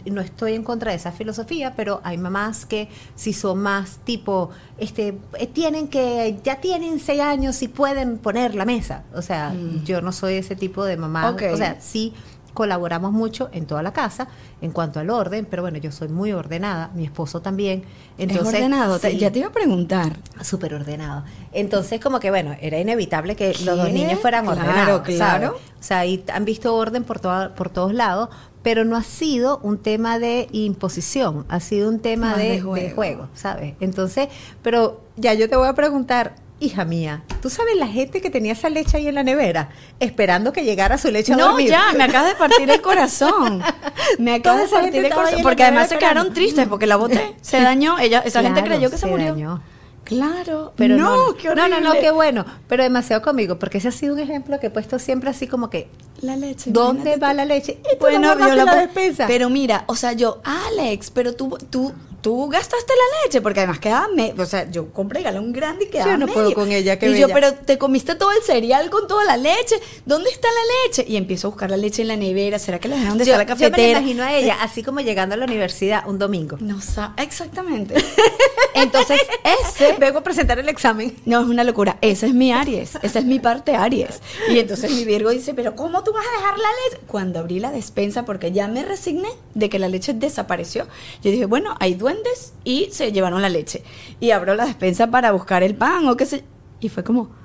no estoy en contra de esa filosofía, pero hay mamás que si son más tipo, este, eh, tienen que, ya tienen seis años y pueden poner la mesa. O sea, yo no soy ese tipo de mamá. Mm. O sea, sí colaboramos mucho en toda la casa en cuanto al orden, pero bueno, yo soy muy ordenada, mi esposo también. Entonces, es ordenado, sí, ya te iba a preguntar. súper ordenado. Entonces, como que bueno, era inevitable que los dos niños fueran Claro, ordenados. claro. ¿sabes? O sea, y han visto orden por, toda- por todos lados, pero no ha sido un tema de imposición, ha sido un tema de, juego. ¿sabes? Entonces, pero ya yo te voy a preguntar. Hija mía, ¿tú sabes la gente que tenía esa leche ahí en la nevera esperando que llegara su leche a No, dormir? ya, me acaba de partir el corazón. Me acaba Toda de partir el corazón. Porque además se esperando. quedaron tristes porque la boté. Se dañó. Ella, esa gente creyó que se, murió. dañó. Claro. Pero no, no, no, qué no, no, no, qué bueno, pero demasiado conmigo, porque ese ha sido un ejemplo que he puesto siempre así como que, La leche. ¿dónde va la leche? Y tú Bueno, no yo la, la despensa. Pero mira, o sea, yo, Alex, pero tú, tú, tú gastaste la leche, porque además quedaba, me, o sea, yo compré galón grande y quedaba Yo no puedo con ella, qué Y yo, pero te comiste todo el cereal con toda la leche, ¿dónde está la leche? Y empiezo a buscar la leche en la nevera, ¿será que la dejaron de yo, la yo me cafetera? imagino a ella así como llegando a la universidad un domingo. No sa- exactamente. Entonces, ese Vengo a presentar el examen. no, es una locura. Esa es mi Aries. Esa es mi parte Aries. Y entonces mi Virgo dice, pero ¿cómo tú vas a dejar la leche? Cuando abrí la despensa, porque ya me resigné de que la leche desapareció, yo dije, bueno, hay duendes y se llevaron la leche. Y abro la despensa para buscar el pan o qué sé. Y fue como.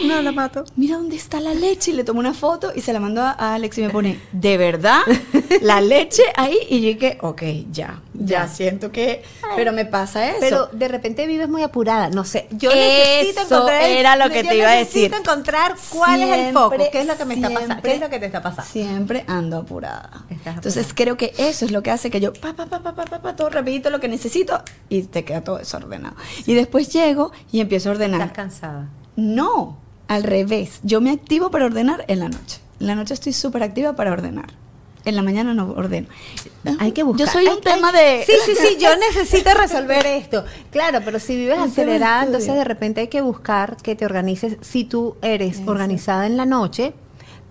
No la mato. Mira dónde está la leche. Y le tomo una foto y se la mando a, Alex y me pone, ¿de verdad? La leche ahí. Y yo dije, ok, ya. Ya siento que... Pero me pasa eso. Pero de repente vives muy apurada, no sé. Yo Eso necesito encontrar era lo que te iba a necesito decir. encontrar cuál es el foco, qué es lo que me está pasando, qué es lo que te está pasando. Siempre ando apurada. Estás Entonces apurada. creo que eso es lo que hace que yo pa pa pa pa pa pa, pa, todo rapidito lo que necesito y te queda todo desordenado. Y después llego y empiezo a ordenar. Estás cansada. No, al revés. Yo me activo para ordenar en la noche. En la noche estoy súper activa para ordenar. En la mañana no ordeno. Hay que buscar. Yo soy hay- un tema hay- de... Sí, sí, sí, yo necesito resolver esto. Claro, pero si vives acelerada, entonces de repente hay que buscar que te organices. Si tú eres Eso. organizada en la noche,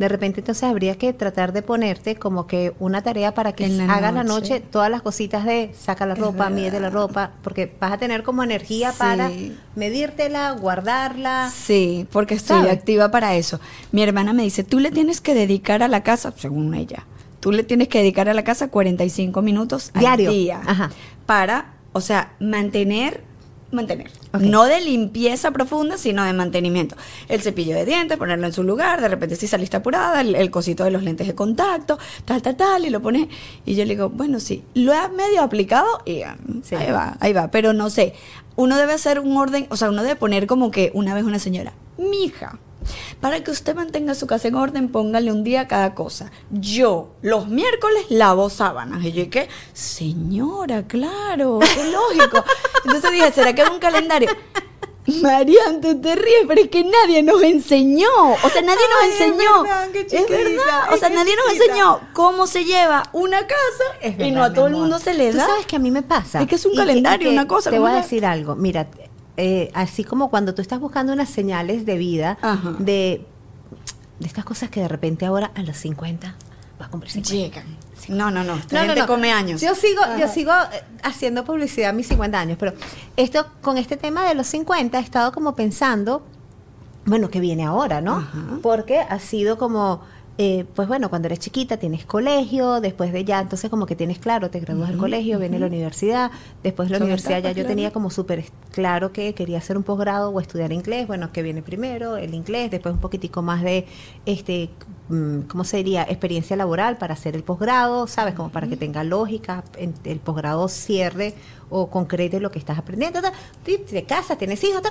de repente entonces habría que tratar de ponerte como que una tarea para que la hagas la noche. noche todas las cositas de saca la Es ropa, verdad. mide la ropa, porque vas a tener como energía Sí. para medírtela, guardarla. Sí, porque estoy ¿Sabes? activa para eso. Mi hermana me dice, tú le tienes que dedicar a la casa, según ella, tú le tienes que dedicar a la casa 45 minutos Diario. al día Ajá. para, o sea, mantener, mantener, no de limpieza profunda, sino de mantenimiento. El cepillo de dientes, ponerlo en su lugar, de repente si saliste apurada, el, el cosito de los lentes de contacto, tal, tal, tal, y lo pones. Y yo le digo, bueno, sí, lo he medio aplicado y ah, Sí. ahí va, ahí va, pero no sé, uno debe hacer un orden, o sea, uno debe poner como que una vez una señora, mija, para que usted mantenga su casa en orden, póngale un día a cada cosa. Yo, los miércoles, lavo sábanas. Y yo, ¿y qué? Señora, claro, qué lógico. Entonces dije, ¿será que es un calendario? Marian, tú te ríes, pero es que nadie nos enseñó. O sea, nadie nos es enseñó. verdad, es verdad. O sea, nadie nos enseñó cómo se lleva una casa Es y verdad, no a todo el mundo se le Tú da. sabes que a mí me pasa. Es que es un Y calendario, una cosa, Te ¿cómo voy a decir algo. Mira, eh, así como cuando tú estás buscando unas señales de vida, Ajá. de, de estas cosas que de repente ahora a los 50 vas a cumplir 50. Llegan. No, no, no. Esta No, no, gente no. come años. Yo sigo, yo sigo eh, haciendo publicidad a mis 50 años, pero esto con este tema de los 50 he estado como pensando, bueno, que viene ahora, ¿no? Ajá. Porque ha sido como, eh, pues bueno, cuando eres chiquita tienes colegio, después de ya, entonces como que tienes claro, te gradúas del colegio, viene la universidad, después de la Son universidad ya yo tenía como súper claro que quería hacer un posgrado o estudiar inglés, bueno, que viene primero, el inglés, después un poquitico más de, este, mm, ¿cómo se diría? Experiencia laboral para hacer el posgrado, ¿sabes? Como para que tenga lógica, el posgrado cierre o concrete lo que estás aprendiendo, tal, te, te casas, tienes hijos,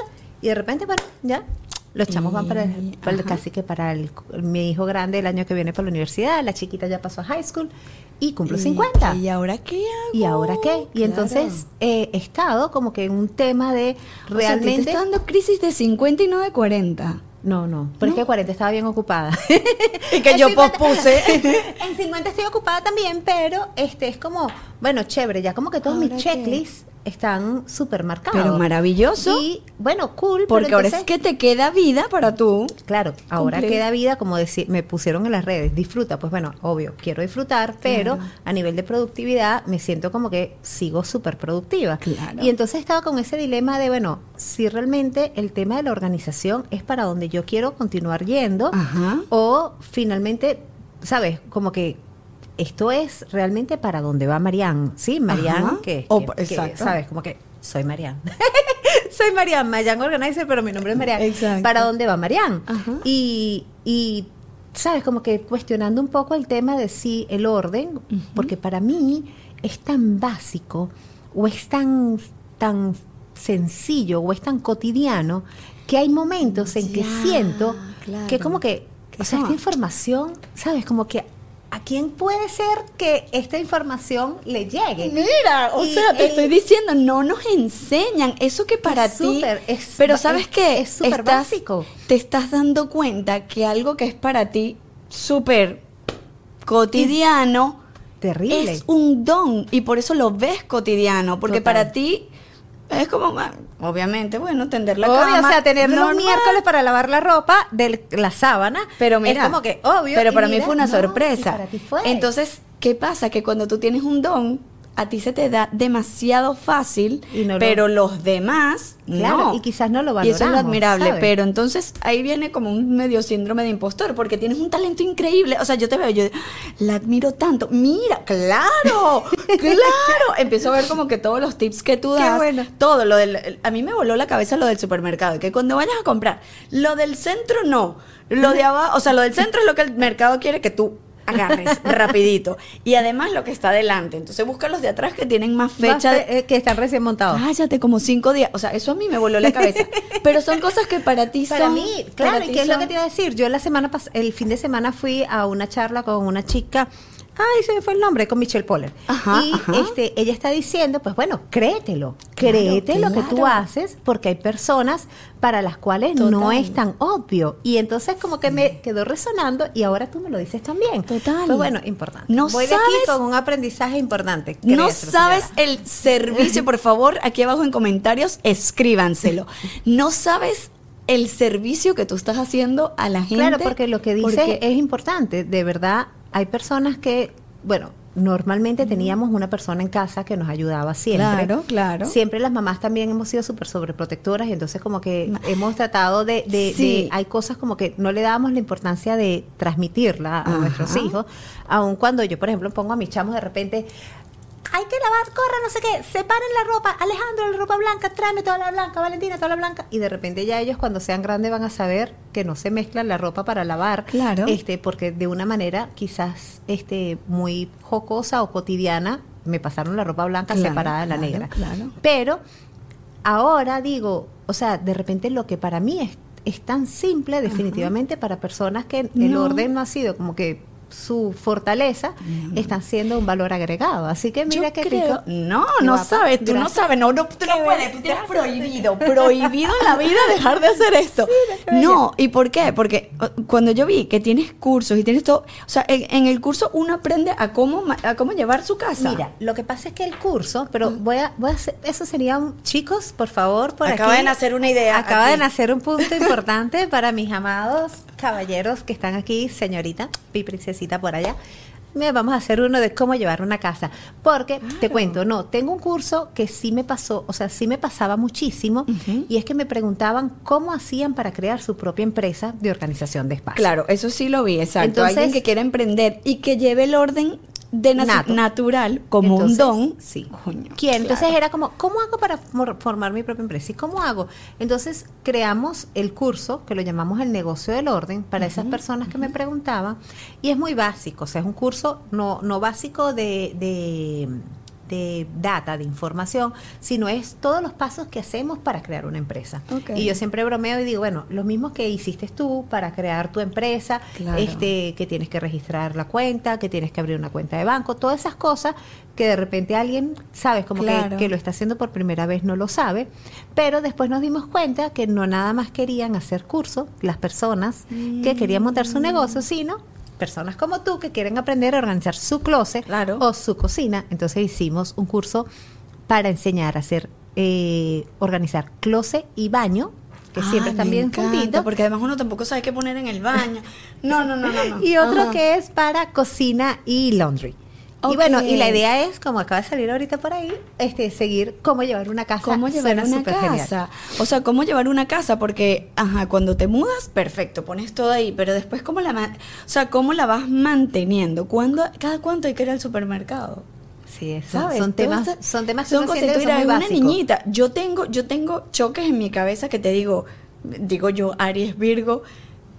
y de repente, bueno, ya. Los chamos van para, el- Y- para el- ajá. casi que para el, mi hijo grande el año que viene para la universidad, la chiquita ya pasó a high school y cumplo Y- 50. ¿Y ahora qué hago? ¿Y ahora qué? Y entonces eh, he estado como que en un tema de O sea, realmente... te está dando crisis de 50 y no de 40. No, no, pero es que 40 estaba bien ocupada. Y que En yo 50 pospuse. en 50 estoy ocupada también, pero este es como, bueno, chévere, ya como que todos mis checklists están súper marcados. Pero maravilloso. Y bueno, cool. Porque pero ahora es entonces- que te queda vida para tú. Claro, ahora Cumplir. queda vida, como decir, me pusieron en las redes, disfruta, pues bueno, obvio, quiero disfrutar, pero a nivel de productividad me siento como que sigo súper productiva. Claro. Y entonces estaba con ese dilema de, bueno, si realmente el tema de la organización es para donde yo quiero continuar yendo, Ajá. o finalmente, ¿sabes? Como que esto es realmente para donde va Marianne, ¿sí? Marianne, que, O- que-. ¿sabes? Como que soy Marianne. soy Marianne, Marianne Organizer, pero mi nombre es Marianne. Exacto. ¿Para dónde va Marianne? Ajá. Y, y, ¿sabes? Como que cuestionando un poco el tema de si el orden, porque para mí es tan básico o es tan, tan sencillo o es tan cotidiano que hay momentos en que siento claro. que como que, o sea, esta información, ¿sabes? Como que a quién puede ser que esta información le llegue. Mira, o Y sea, te el- estoy diciendo, no nos enseñan eso que para Es ti. súper, es pero sabes es- qué, es súper básico. Te estás dando cuenta que algo que es para ti súper cotidiano Terrible. es un don y por eso lo ves cotidiano, porque Total. para ti es como, ah, obviamente, bueno, tender la Obvio, cama. o sea, tener los miércoles para lavar la ropa de la sábana. Pero mira, es como que obvio. Pero para mí fue una no, sorpresa. y para ti fue. Entonces, ¿qué pasa? Que cuando tú tienes un don, a ti se te da demasiado fácil, lo- pero los demás Claro, no. y quizás no lo Y eso es lo valoramos, admirable, ¿sabes? pero entonces ahí viene como un medio síndrome de impostor, porque tienes un talento increíble. O sea, yo te veo, yo la admiro tanto. Mira, claro, claro. Empiezo a ver como que todos los tips que tú Qué das, bueno. todo lo del a mí me voló la cabeza lo del supermercado, que cuando vayas a comprar, lo del centro no, lo de abajo, o sea, lo del centro es lo que el mercado quiere que tú agarres rapidito y además lo que está adelante. Entonces busca los de atrás que tienen más fecha fe- eh, que están recién montados. Cállate, como cinco días. O sea, eso a mí me voló la cabeza. Pero son cosas que para ti Para son. mí, claro, para ¿y qué es lo que te iba a decir? Yo la semana pas- el fin de semana fui a una charla con una chica, ay, se me fue el nombre, con Michelle Poller. Ajá, y ajá. este ella está diciendo, pues bueno, créetelo, créete lo que tú haces, porque hay personas para las cuales no es tan obvio. Y entonces como que me quedó resonando y ahora tú me lo dices también. Total. Pues bueno, importante. No Voy de aquí sabes- con un aprendizaje importante. No créetelo, sabes señora. el servicio, por favor, aquí abajo en comentarios, escríbanselo. No sabes el servicio que tú estás haciendo a la gente. Claro, porque lo que dices es importante. De verdad, hay personas que, bueno, normalmente teníamos una persona en casa que nos ayudaba siempre. Claro, claro. Siempre las mamás también hemos sido súper sobreprotectoras y entonces como que hemos tratado de, de- Sí. de- hay cosas como que no le dábamos la importancia de transmitirla a Ajá. nuestros hijos, aun cuando yo, por ejemplo, pongo a mis chamos de repente, hay que lavar, corra, no sé qué, separen la ropa, Alejandro, la ropa blanca, tráeme toda la blanca, Valentina, toda la blanca. Y de repente ya ellos cuando sean grandes van a saber que no se mezclan la ropa para lavar. Claro. Este, porque de una manera quizás este, muy jocosa o cotidiana, me pasaron la ropa blanca Claro, separada de la claro, negra. claro. Pero ahora digo, o sea, de repente lo que para mí es, es tan simple, definitivamente para personas que el No. orden no ha sido como que su fortaleza, están siendo un valor agregado. Así que mira Yo qué creo- rico. No, no guapa. sabes, tú no sabes, no, no, tú no puedes, tú tienes Gracias. prohibido, prohibido en la vida dejar de hacer esto. no, ¿y por qué? Porque cuando yo vi que tienes cursos y tienes todo, o sea, en, en el curso uno aprende a cómo, a cómo llevar su casa. Mira, lo que pasa es que el curso, pero voy a, voy a hacer, eso sería un, chicos, por favor, por Acaba aquí. de nacer una idea Acaba aquí. de nacer un punto importante para mis amados caballeros que están aquí, señorita, mi por allá. Me vamos a hacer uno de cómo llevar una casa. Porque te cuento, no, tengo un curso que sí me pasó, o sea, sí me pasaba muchísimo, y es que me preguntaban cómo hacían para crear su propia empresa de organización de espacio. Claro, eso sí lo vi, exacto. Entonces- Alguien que quiera emprender y que lleve el orden de natural como Entonces, un don. Sí. Coño, ¿Quién? Entonces era como, ¿cómo hago para formar mi propia empresa? ¿Y cómo hago? Entonces creamos el curso, que lo llamamos el negocio del orden, para esas personas que me preguntaban. Y es muy básico, o sea, es un curso no, no básico de, de, de data, de información, sino es todos los pasos que hacemos para crear una empresa. Y yo siempre bromeo y digo, bueno, lo mismo que hiciste tú para crear tu empresa, Claro. este, que tienes que registrar la cuenta, que tienes que abrir una cuenta de banco, todas esas cosas que de repente alguien, sabes, como Claro. que, lo está haciendo por primera vez no lo sabe, pero después nos dimos cuenta que no nada más querían hacer curso las personas que querían montar su negocio, sino personas como tú que quieren aprender a organizar su closet Claro. o su cocina. Entonces hicimos un curso para enseñar a hacer, eh, organizar closet y baño, que siempre están bien juntitos. Porque además uno tampoco sabe qué poner en el baño. No, no, no, no. no. Y otro Ajá. que es para cocina y laundry. Y bueno, y la idea es, como acaba de salir ahorita por ahí, este seguir cómo llevar una casa. ¿Cómo llevar Suena una genial. casa? O sea, ¿cómo llevar una casa? Porque, ajá, cuando te mudas, perfecto, pones todo ahí, pero después, ¿cómo la, o sea, ¿cómo la vas manteniendo? ¿Cuándo, ¿Cada cuánto hay que ir al supermercado? Sí, eso, ¿Sabes? son temas, son temas que son uno que son muy una niñita. Yo tengo, yo tengo choques en mi cabeza que te digo, digo yo, Aries Virgo,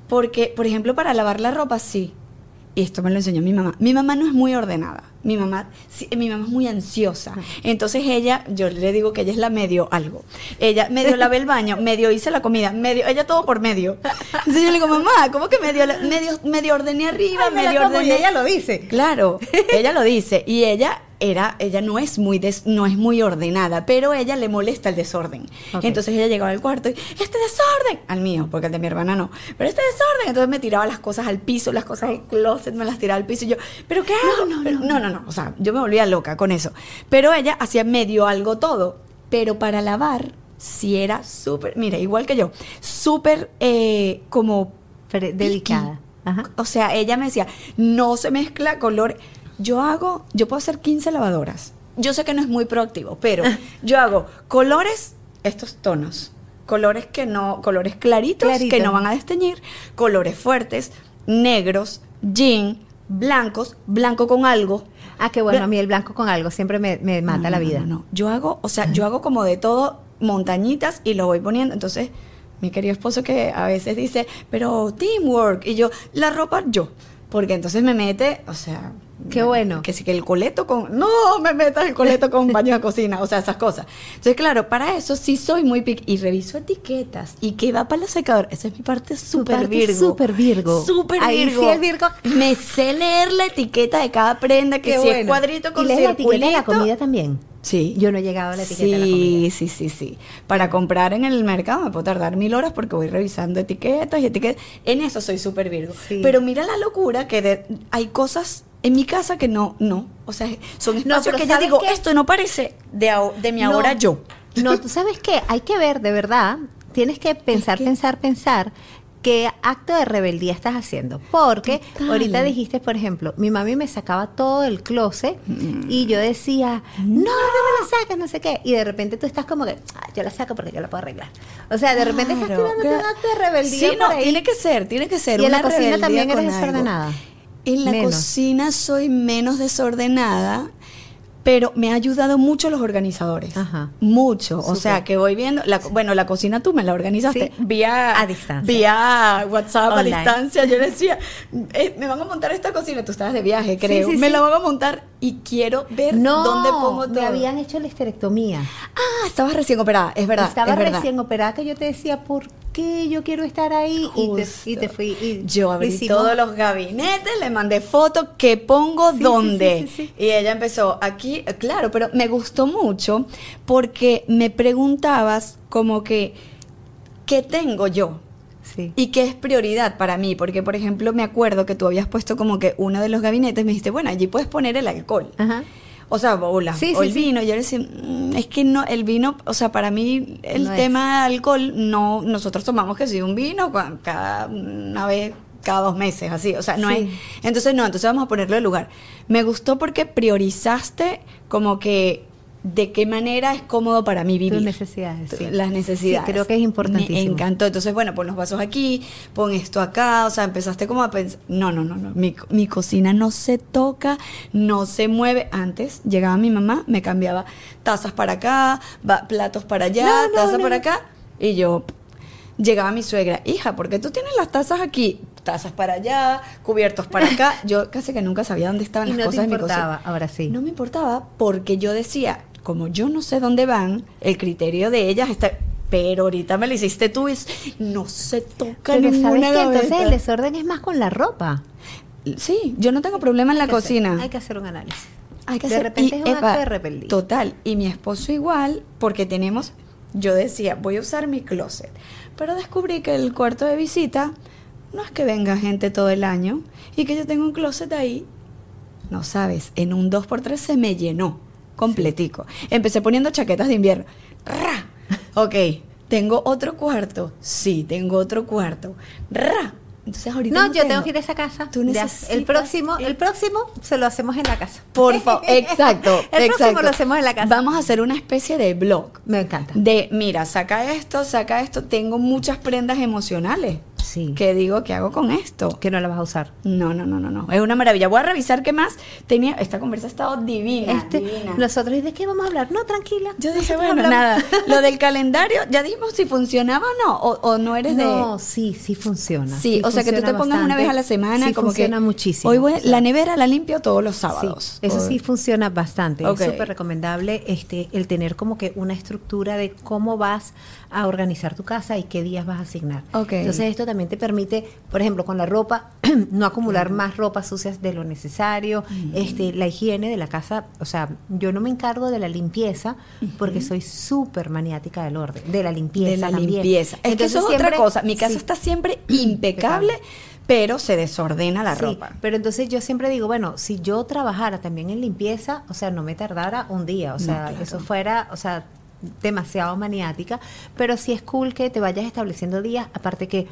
porque, por ejemplo, para lavar la ropa, sí. Y esto me lo enseñó mi mamá. Mi mamá no es muy ordenada. Mi mamá, sí, mi mamá es muy ansiosa. Entonces ella, yo le digo que ella es la medio algo. Ella medio lavé el baño, medio hice la comida, medio, ella todo por medio. Entonces yo le digo, mamá, ¿cómo que medio, medio, medio ordené arriba, Ay, me la medio y ella lo dice. Claro, ella lo dice y ella era, ella no es muy des- no es muy ordenada, pero ella le molesta el desorden. Entonces ella llegaba al cuarto y este desorden al mío, porque el de mi hermana no, pero este desorden, entonces me tiraba las cosas al piso, las cosas del closet, me las tiraba al piso y yo, pero qué hago? No, no, no, no, o sea, yo me volvía loca con eso. Pero ella hacía medio algo todo, pero para lavar sí era súper, mira, igual que yo, súper eh, como delicada. Ajá. O sea, ella me decía, no se mezcla color. Yo hago, yo puedo hacer 15 lavadoras. Yo sé que no es muy proactivo, pero yo hago colores, estos tonos, colores que no, colores claritos Clarito. que no van a desteñir, colores fuertes, negros, jean, blancos, blanco con algo. Ah, qué bueno, Bla- a mí el blanco con algo siempre me, me mata No, la vida. No, no, Yo hago, o sea, yo hago como de todo montañitas y lo voy poniendo. Entonces, mi querido esposo que a veces dice, pero teamwork. Y yo, la ropa yo. Porque entonces me mete, o sea. Qué bueno. Que sí, que el coleto con. No, me metas el coleto con baño de cocina. O sea, esas cosas. Entonces, claro, para eso sí soy muy pic. Y reviso etiquetas. Y que va para la secadora. Esa es mi parte súper virgo. súper Virgo. Súper virgo. sí el Virgo. Me sé leer la etiqueta de cada prenda. Que Qué si es bueno. cuadrito con ¿Y lees la etiqueta de la comida también? Sí. Yo no he llegado a la etiqueta sí, de la comida. Sí, sí, sí. Para comprar en el mercado me puedo tardar mil horas porque voy revisando etiquetas y etiquetas. En eso soy súper virgo. Sí. Pero mira la locura que de- hay cosas en mi casa que no, no. O sea, son espacios pero que yo ¿sabes digo, qué? esto no parece de, de mi No, ahora yo. No, tú sabes qué, hay que ver, de verdad, tienes que pensar, que- pensar, pensar qué acto de rebeldía estás haciendo. Porque Total. ahorita dijiste, por ejemplo, mi mami me sacaba todo el closet y yo decía, no, no me la sacas, no sé qué. Y de repente tú estás como que, "Ah, yo la saco porque yo la puedo arreglar. O sea, de repente estás tirándote un claro. acto de rebeldía Sí, no, ahí. tiene que ser, tiene que ser. Y en la cocina también eres desordenada. En la Menos. cocina soy menos desordenada, pero me ha ayudado mucho los organizadores. Ajá. Mucho. O sea, que voy viendo. La, bueno, la cocina tú me la organizaste. Sí. Vía. A distancia. Vía WhatsApp Online. a distancia. Yo decía, eh, me van a montar esta cocina. Tú estabas de viaje, creo. sí, me la van a montar y quiero ver No, dónde pongo todo. me habían hecho la histerectomía. Ah, estabas recién operada. Es verdad. Estaba es verdad. recién operada que yo te decía, ¿por qué yo quiero estar ahí? Y te, y te fui. y Yo abrí hicimos. todos los gabinetes, le mandé fotos, que pongo Sí, dónde. sí, sí, sí. Y ella empezó aquí, eh, claro, pero me gustó mucho porque me preguntabas como que, ¿qué tengo yo? Sí. ¿Y qué es prioridad para mí? Porque, por ejemplo, me acuerdo que tú habías puesto como que uno de los gabinetes, me dijiste, bueno, allí puedes poner el alcohol. Ajá. O sea, o, la- Sí, o sí, el sí. vino. Yo le decía, "Mm, es que no, el vino, o sea, para mí el No es. tema de alcohol, no, nosotros tomamos que si un vino cada una vez, cada dos meses, así. O sea, no Sí. es. Entonces, no, entonces vamos a ponerlo en lugar. Me gustó porque priorizaste como que de qué manera es cómodo para mí vivir. Tus necesidades, sí. Las necesidades. Sí, creo que es importantísimo. Me encantó. Entonces, bueno, pon los vasos aquí, pon esto acá. O sea, empezaste como a pensar. No, no, no, no. Mi, mi cocina no se toca, no se mueve. Antes llegaba mi mamá, me cambiaba tazas para acá, platos para allá, No, no, tazas no, para acá. Y yo. Llegaba mi suegra, hija, ¿por qué tú tienes las tazas aquí? tazas para allá, cubiertos para acá. Yo casi que nunca sabía dónde estaban Y las no te cosas de mi cocina. importaba, ahora sí. No me importaba porque yo decía, como yo no sé dónde van, el criterio de ellas está. Pero ahorita me lo hiciste tú y es- no se toca Pero ninguna ¿sabes qué? Entonces el desorden es más con la ropa. Sí, yo no tengo problema en la que hacer- cocina. hay que hacer un análisis. Hay que de hacer- repente y, es un epa, acto de rebeldía. Total. Y mi esposo igual, porque tenemos. Yo decía, voy a usar mi closet. Pero descubrí que el cuarto de visita no es que venga gente todo el año y que yo tengo un closet ahí. No sabes, en un 2x3 se me llenó completico. Empecé poniendo chaquetas de invierno. ¡Ra! Ok, ¿tengo otro cuarto? Sí, tengo otro cuarto. ¡Ra! Entonces ahorita No, no yo tengo que ir a esa casa. Tú necesitas el próximo, el próximo se lo hacemos en la casa. Por favor, exacto. El próximo lo hacemos en la casa. Vamos a hacer una especie de blog. Me encanta. De, mira, saca esto, saca esto. Tengo muchas prendas emocionales. Sí. ¿Qué digo? ¿Qué hago con esto? Que no la vas a usar. No, no, no, no, no. Es una maravilla. Voy a revisar qué más tenía. Esta conversa ha estado divina. Este, divina. nosotros, ¿y de qué vamos a hablar? No, tranquila. Yo dije, bueno, hablamos. nada. Lo del calendario, ya dijimos si funcionaba o no. O, o no eres de. No, sí, sí funciona. Sí, o sea que tú te pongas una vez a la semana, Sí, como funciona que muchísimo. Hoy voy, O sea, la nevera la limpio todos los Sí, sábados. eso sí funciona bastante. Es súper recomendable este, el tener como que una estructura de cómo vas a organizar tu casa y qué días vas a asignar. Ok. Entonces esto también te permite, por ejemplo, con la ropa, no acumular más ropa sucias de lo necesario, este, la higiene de la casa, o sea, yo no me encargo de la limpieza porque soy súper maniática del orden, de la limpieza. de la también. limpieza. Es que Entonces eso es otra cosa. Mi casa sí. está siempre impecable, pero se desordena la Sí, ropa. Pero entonces yo siempre digo, bueno, si yo trabajara también en limpieza, o sea, no me tardara un día, o No, sea, claro. eso fuera, o sea, demasiado maniática, pero sí es cool que te vayas estableciendo días, aparte que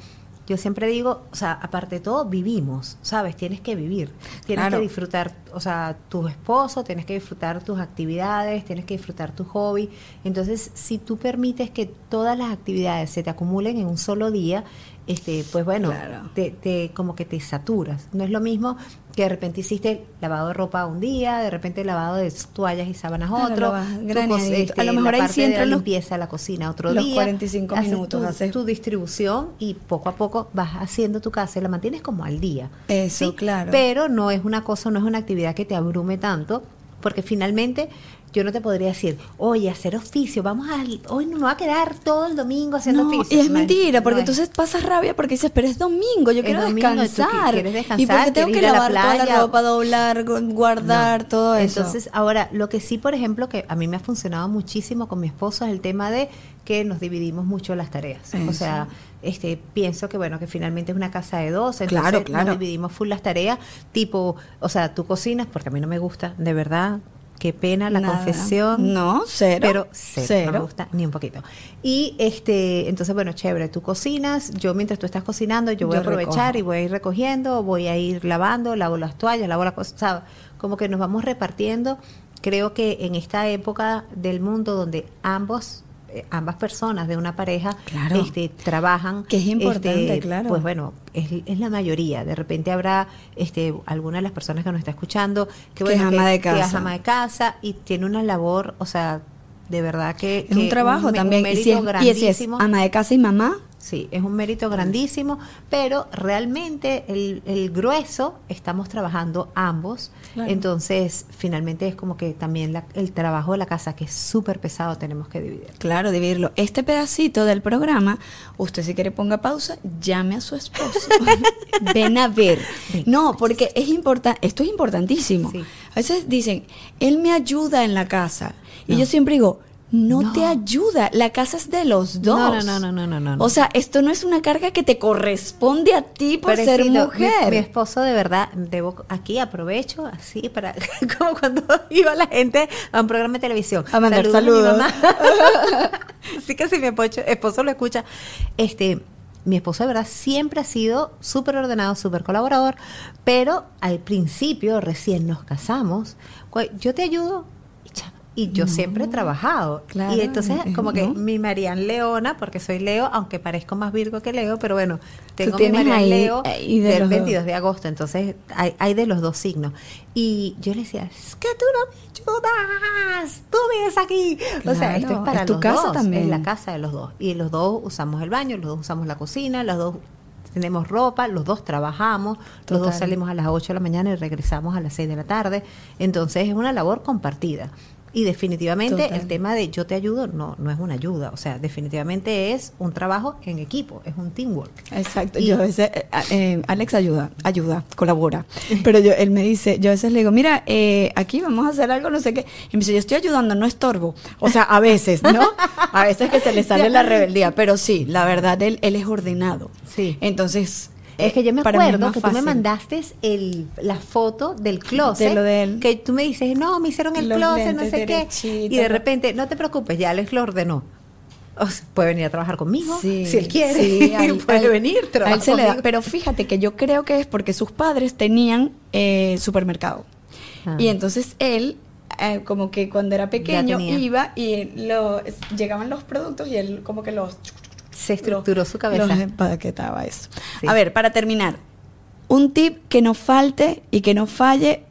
yo siempre digo, o sea, aparte de todo, vivimos, ¿sabes? Tienes que vivir, tienes Claro. que disfrutar, o sea, tu esposo, tienes que disfrutar tus actividades, tienes que disfrutar tu hobby. Entonces, si tú permites que todas las actividades se te acumulen en un solo día, este, pues bueno, Claro. te, te- como que te saturas. No es lo mismo que de repente hiciste lavado de ropa un día, de repente lavado de toallas y sábanas Claro, otro, lo vas cos- A lo mejor la ahí sí de entran la limpieza la cocina otro los día. 45 haces minutos, tu, haces- tu distribución y poco a poco vas haciendo tu casa y la mantienes como al día. Eso, claro. Pero no es una cosa, no es una actividad que te abrume tanto, porque finalmente yo no te podría decir, oye, hacer oficio, vamos a, hoy no me va a quedar todo el domingo haciendo No, oficio. y es mentira, porque no es. entonces pasas rabia porque dices, pero es domingo, yo quiero domingo, descansar. quieres descansar, y porque tengo que ir a la lavar toda la ropa, doblar, gu- guardar, No. todo eso. Entonces, ahora, lo que sí, por ejemplo, que a mí me ha funcionado muchísimo con mi esposo es el tema de que nos dividimos mucho las tareas. O Eso. sea, este, pienso que bueno, que finalmente es una casa de dos, entonces Claro, claro. nos dividimos full las tareas, tipo, o sea, tú cocinas, porque a mí no me gusta, de verdad, qué pena la Nada. confesión. No, cero. Pero cero, Cero. no me gusta ni un poquito. Y este, entonces, bueno, chévere, tú cocinas, yo mientras tú estás cocinando, yo voy Yo a aprovechar recojo. y voy a ir recogiendo, voy a ir lavando, lavo las toallas, lavo las cosas, ¿sabes? Como que nos vamos repartiendo. Creo que en esta época del mundo donde ambos ambas personas de una pareja Claro. este, trabajan Que es importante, este, claro. pues bueno es, es la mayoría de repente habrá este alguna de las personas que nos está escuchando que, Que es bueno, ama de que es casa. ama de casa y tiene una labor o sea de verdad que es un trabajo también. y mérito si es, y si es grandísimo. ama de casa y mamá, Sí, es un mérito grandísimo, pero realmente el, el grueso estamos trabajando ambos. Claro. Entonces, finalmente es como que también la- el trabajo de la casa, que es súper pesado, tenemos que dividir. Claro, dividirlo. Este pedacito del programa, usted si quiere ponga pausa, llame a su esposo. Ven a ver. No, porque es importante, esto es importantísimo. Sí. A veces dicen, él me ayuda en la casa. Y yo siempre digo, no, No. te ayuda, la casa es de los dos. No, no, no, no, no, no, no. O sea, esto no es una carga que te corresponde a ti por ser mi- mujer. Mi, esposo de verdad, debo aquí aprovecho así para como cuando iba la gente a un programa de televisión. A mandar mi saludos. mamá. así que si mi esposo, esposo lo escucha, este mi esposo de verdad siempre ha sido súper ordenado, súper colaborador, pero al principio, recién nos casamos, yo te ayudo y yo siempre he trabajado. claro, y entonces, eh, como que ¿no? mi Marian Leona, porque soy Leo, aunque parezco más Virgo que Leo, pero bueno, tengo mi ahí- Leo ahí de del los dos. 22 de agosto, entonces hay, hay de los dos signos. Y yo le decía, es que tú no me ayudas, tú vives aquí. o sea, esto es Claro, para es tu los casa dos, también. es la casa de los dos. Y los dos usamos el baño, los dos usamos la cocina, los dos tenemos ropa, los dos trabajamos, los dos salimos a las 8 de la mañana y regresamos a las 6 de la tarde. Entonces es una labor compartida. Y definitivamente Total. el tema de yo te ayudo no, no es una ayuda, o sea, definitivamente es un trabajo en equipo, es un teamwork. Exacto, Y- yo a veces, eh, eh, Alex ayuda, ayuda, colabora, pero yo, él me dice, yo a veces le digo, mira, eh, aquí vamos a hacer algo, no sé qué, y me dice, yo estoy ayudando, no estorbo, o sea, a veces, ¿no? A veces que se le sale la rebeldía, pero sí, la verdad, él, él es ordenado, Sí. entonces... Es que yo me acuerdo que tú me mandaste el, la foto del closet. De lo de él. Que tú me dices, no, me hicieron el Los closet, no sé qué. Y de repente, no te preocupes, ya Alex lo ordenó. O sea, puede venir a trabajar conmigo, Sí, si él quiere. sí, puede venir, a él trabajar se le da. conmigo. Pero fíjate que yo creo que es porque sus padres tenían eh, supermercado. Ah. Y entonces él, eh, como que cuando era pequeño, iba y lo, llegaban los productos y él como que los... Se estructuró su cabeza. Los empaquetaba eso. Sí. A ver, para terminar, un tip que no falte y que no falle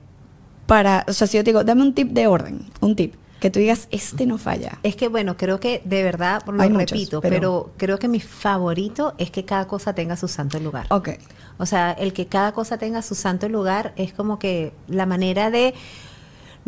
para... O sea, si yo te digo, dame un tip de orden, un tip, que tú digas, este no falla. Es que bueno, creo que de verdad, lo Hay muchos, repito, pero- pero... creo que mi favorito es que cada cosa tenga su santo lugar. Ok. O sea, el que cada cosa tenga su santo lugar es como que la manera de,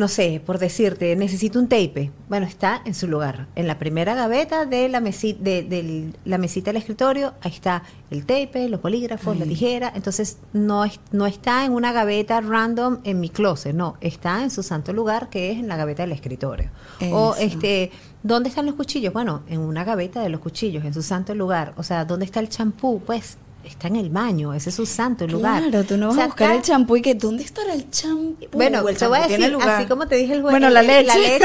no sé, por decirte, necesito un tape. Bueno, está en su lugar. En la primera gaveta de la, mesi- de, del- la mesita del escritorio, ahí está el tape, los bolígrafos, la tijera. Entonces, no, es, no está en una gaveta random en mi closet, no. Está en su santo lugar, que es en la gaveta del escritorio. O este, ¿dónde están los cuchillos? Bueno, en una gaveta de los cuchillos, en su santo lugar. O sea, ¿dónde está el champú? Pues está en el baño, ese es su santo lugar. Claro, tú no vas O sea, a buscar el champú y que ¿dónde estará el champú? Bueno, el te voy a decir, así como te dije el jueves, Bueno, la leche. La leche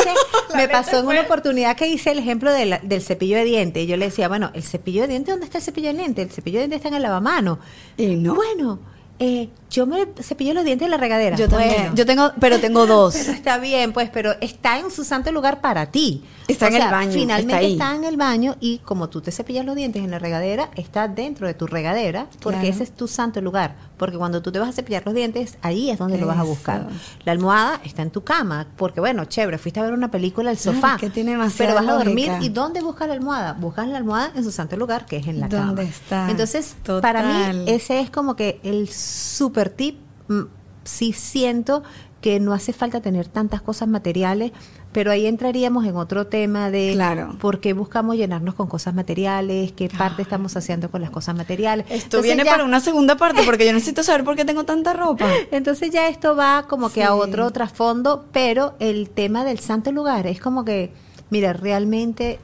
La me leche pasó en una oportunidad que hice el ejemplo de la- del cepillo de dientes. Y yo le decía, bueno, el cepillo de dientes, ¿dónde está el cepillo de dientes? El cepillo de dientes está en el lavamano. Y no. Bueno, eh, yo me cepillo los dientes en la regadera. Yo también. Bueno. Yo tengo, pero tengo dos. Pero está bien, pues, pero está en su santo lugar para ti. Está en el baño, Finalmente está está, en el baño y como tú te cepillas los dientes en la regadera, está dentro de tu regadera porque Claro. ese es tu santo lugar. Porque cuando tú te vas a cepillar los dientes, ahí es donde lo vas a Eso. buscar. La almohada está en tu cama porque, bueno, chévere, fuiste a ver una película al sofá. que tiene demasiada pero vas a dormir y ¿dónde buscas la almohada? Buscas la almohada en su santo lugar, que es en la cama. ¿Dónde está? Entonces, Total. para mí, ese es como que el super tip. Mm, Sí siento que no hace falta tener tantas cosas materiales, pero ahí entraríamos en otro tema de Claro. por qué buscamos llenarnos con cosas materiales, qué parte estamos haciendo con las cosas materiales. Esto Entonces viene ya- para una segunda parte porque yo necesito saber por qué tengo tanta ropa. Entonces ya esto va como que a Sí. otro trasfondo, pero el tema del santo lugar es como que, mira, realmente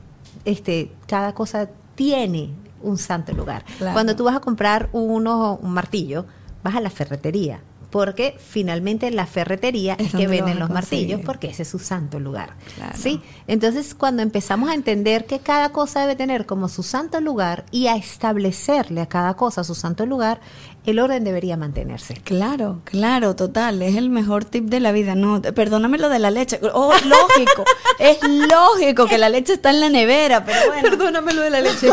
este cada cosa tiene un santo lugar. Claro. Cuando tú vas a comprar uno, un martillo, vas a la ferretería. Porque finalmente en la ferretería Es es, que lo venden los martillos, porque ese es su santo lugar. Claro. ¿Sí? Entonces, cuando empezamos a entender que cada cosa debe tener como su santo lugar y a establecerle a cada cosa su santo lugar, el orden debería mantenerse. Claro, claro, total. Es el mejor tip de la vida. No, te- perdóname lo de la leche. Oh, lógico. es lógico que la leche está en la nevera, pero bueno. Perdóname lo de la leche.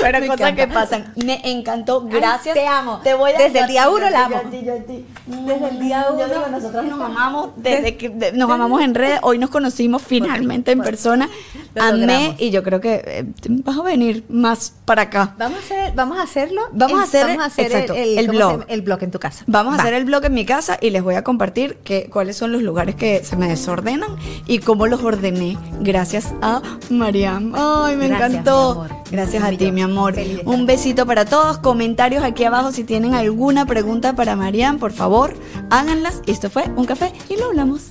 Pero Me cosas que encanta. pasan. Me encantó. Gracias. te amo. Te voy a Desde el día uno la amo. yo. Desde el día uno. digo, nosotros nos amamos desde que de- nos amamos en redes. Hoy nos conocimos finalmente en persona. Lo Amé logramos. y yo creo que eh, vas a venir más para acá. Vamos a hacer, vamos a hacerlo. Vamos a hacer- vamos a hacer exacto, el, el ¿cómo blog. el blog en tu casa. Vamos a hacer el blog en mi casa y les voy a compartir que, cuáles son los lugares que se me desordenan y cómo los ordené gracias a Mariam. Ay, me Gracias, encantó. Gracias a ti, mi amor. Feliz Un besito para todos. Comentarios aquí abajo si tienen alguna pregunta para Mariam, por favor, háganlas. Esto fue un café y lo hablamos.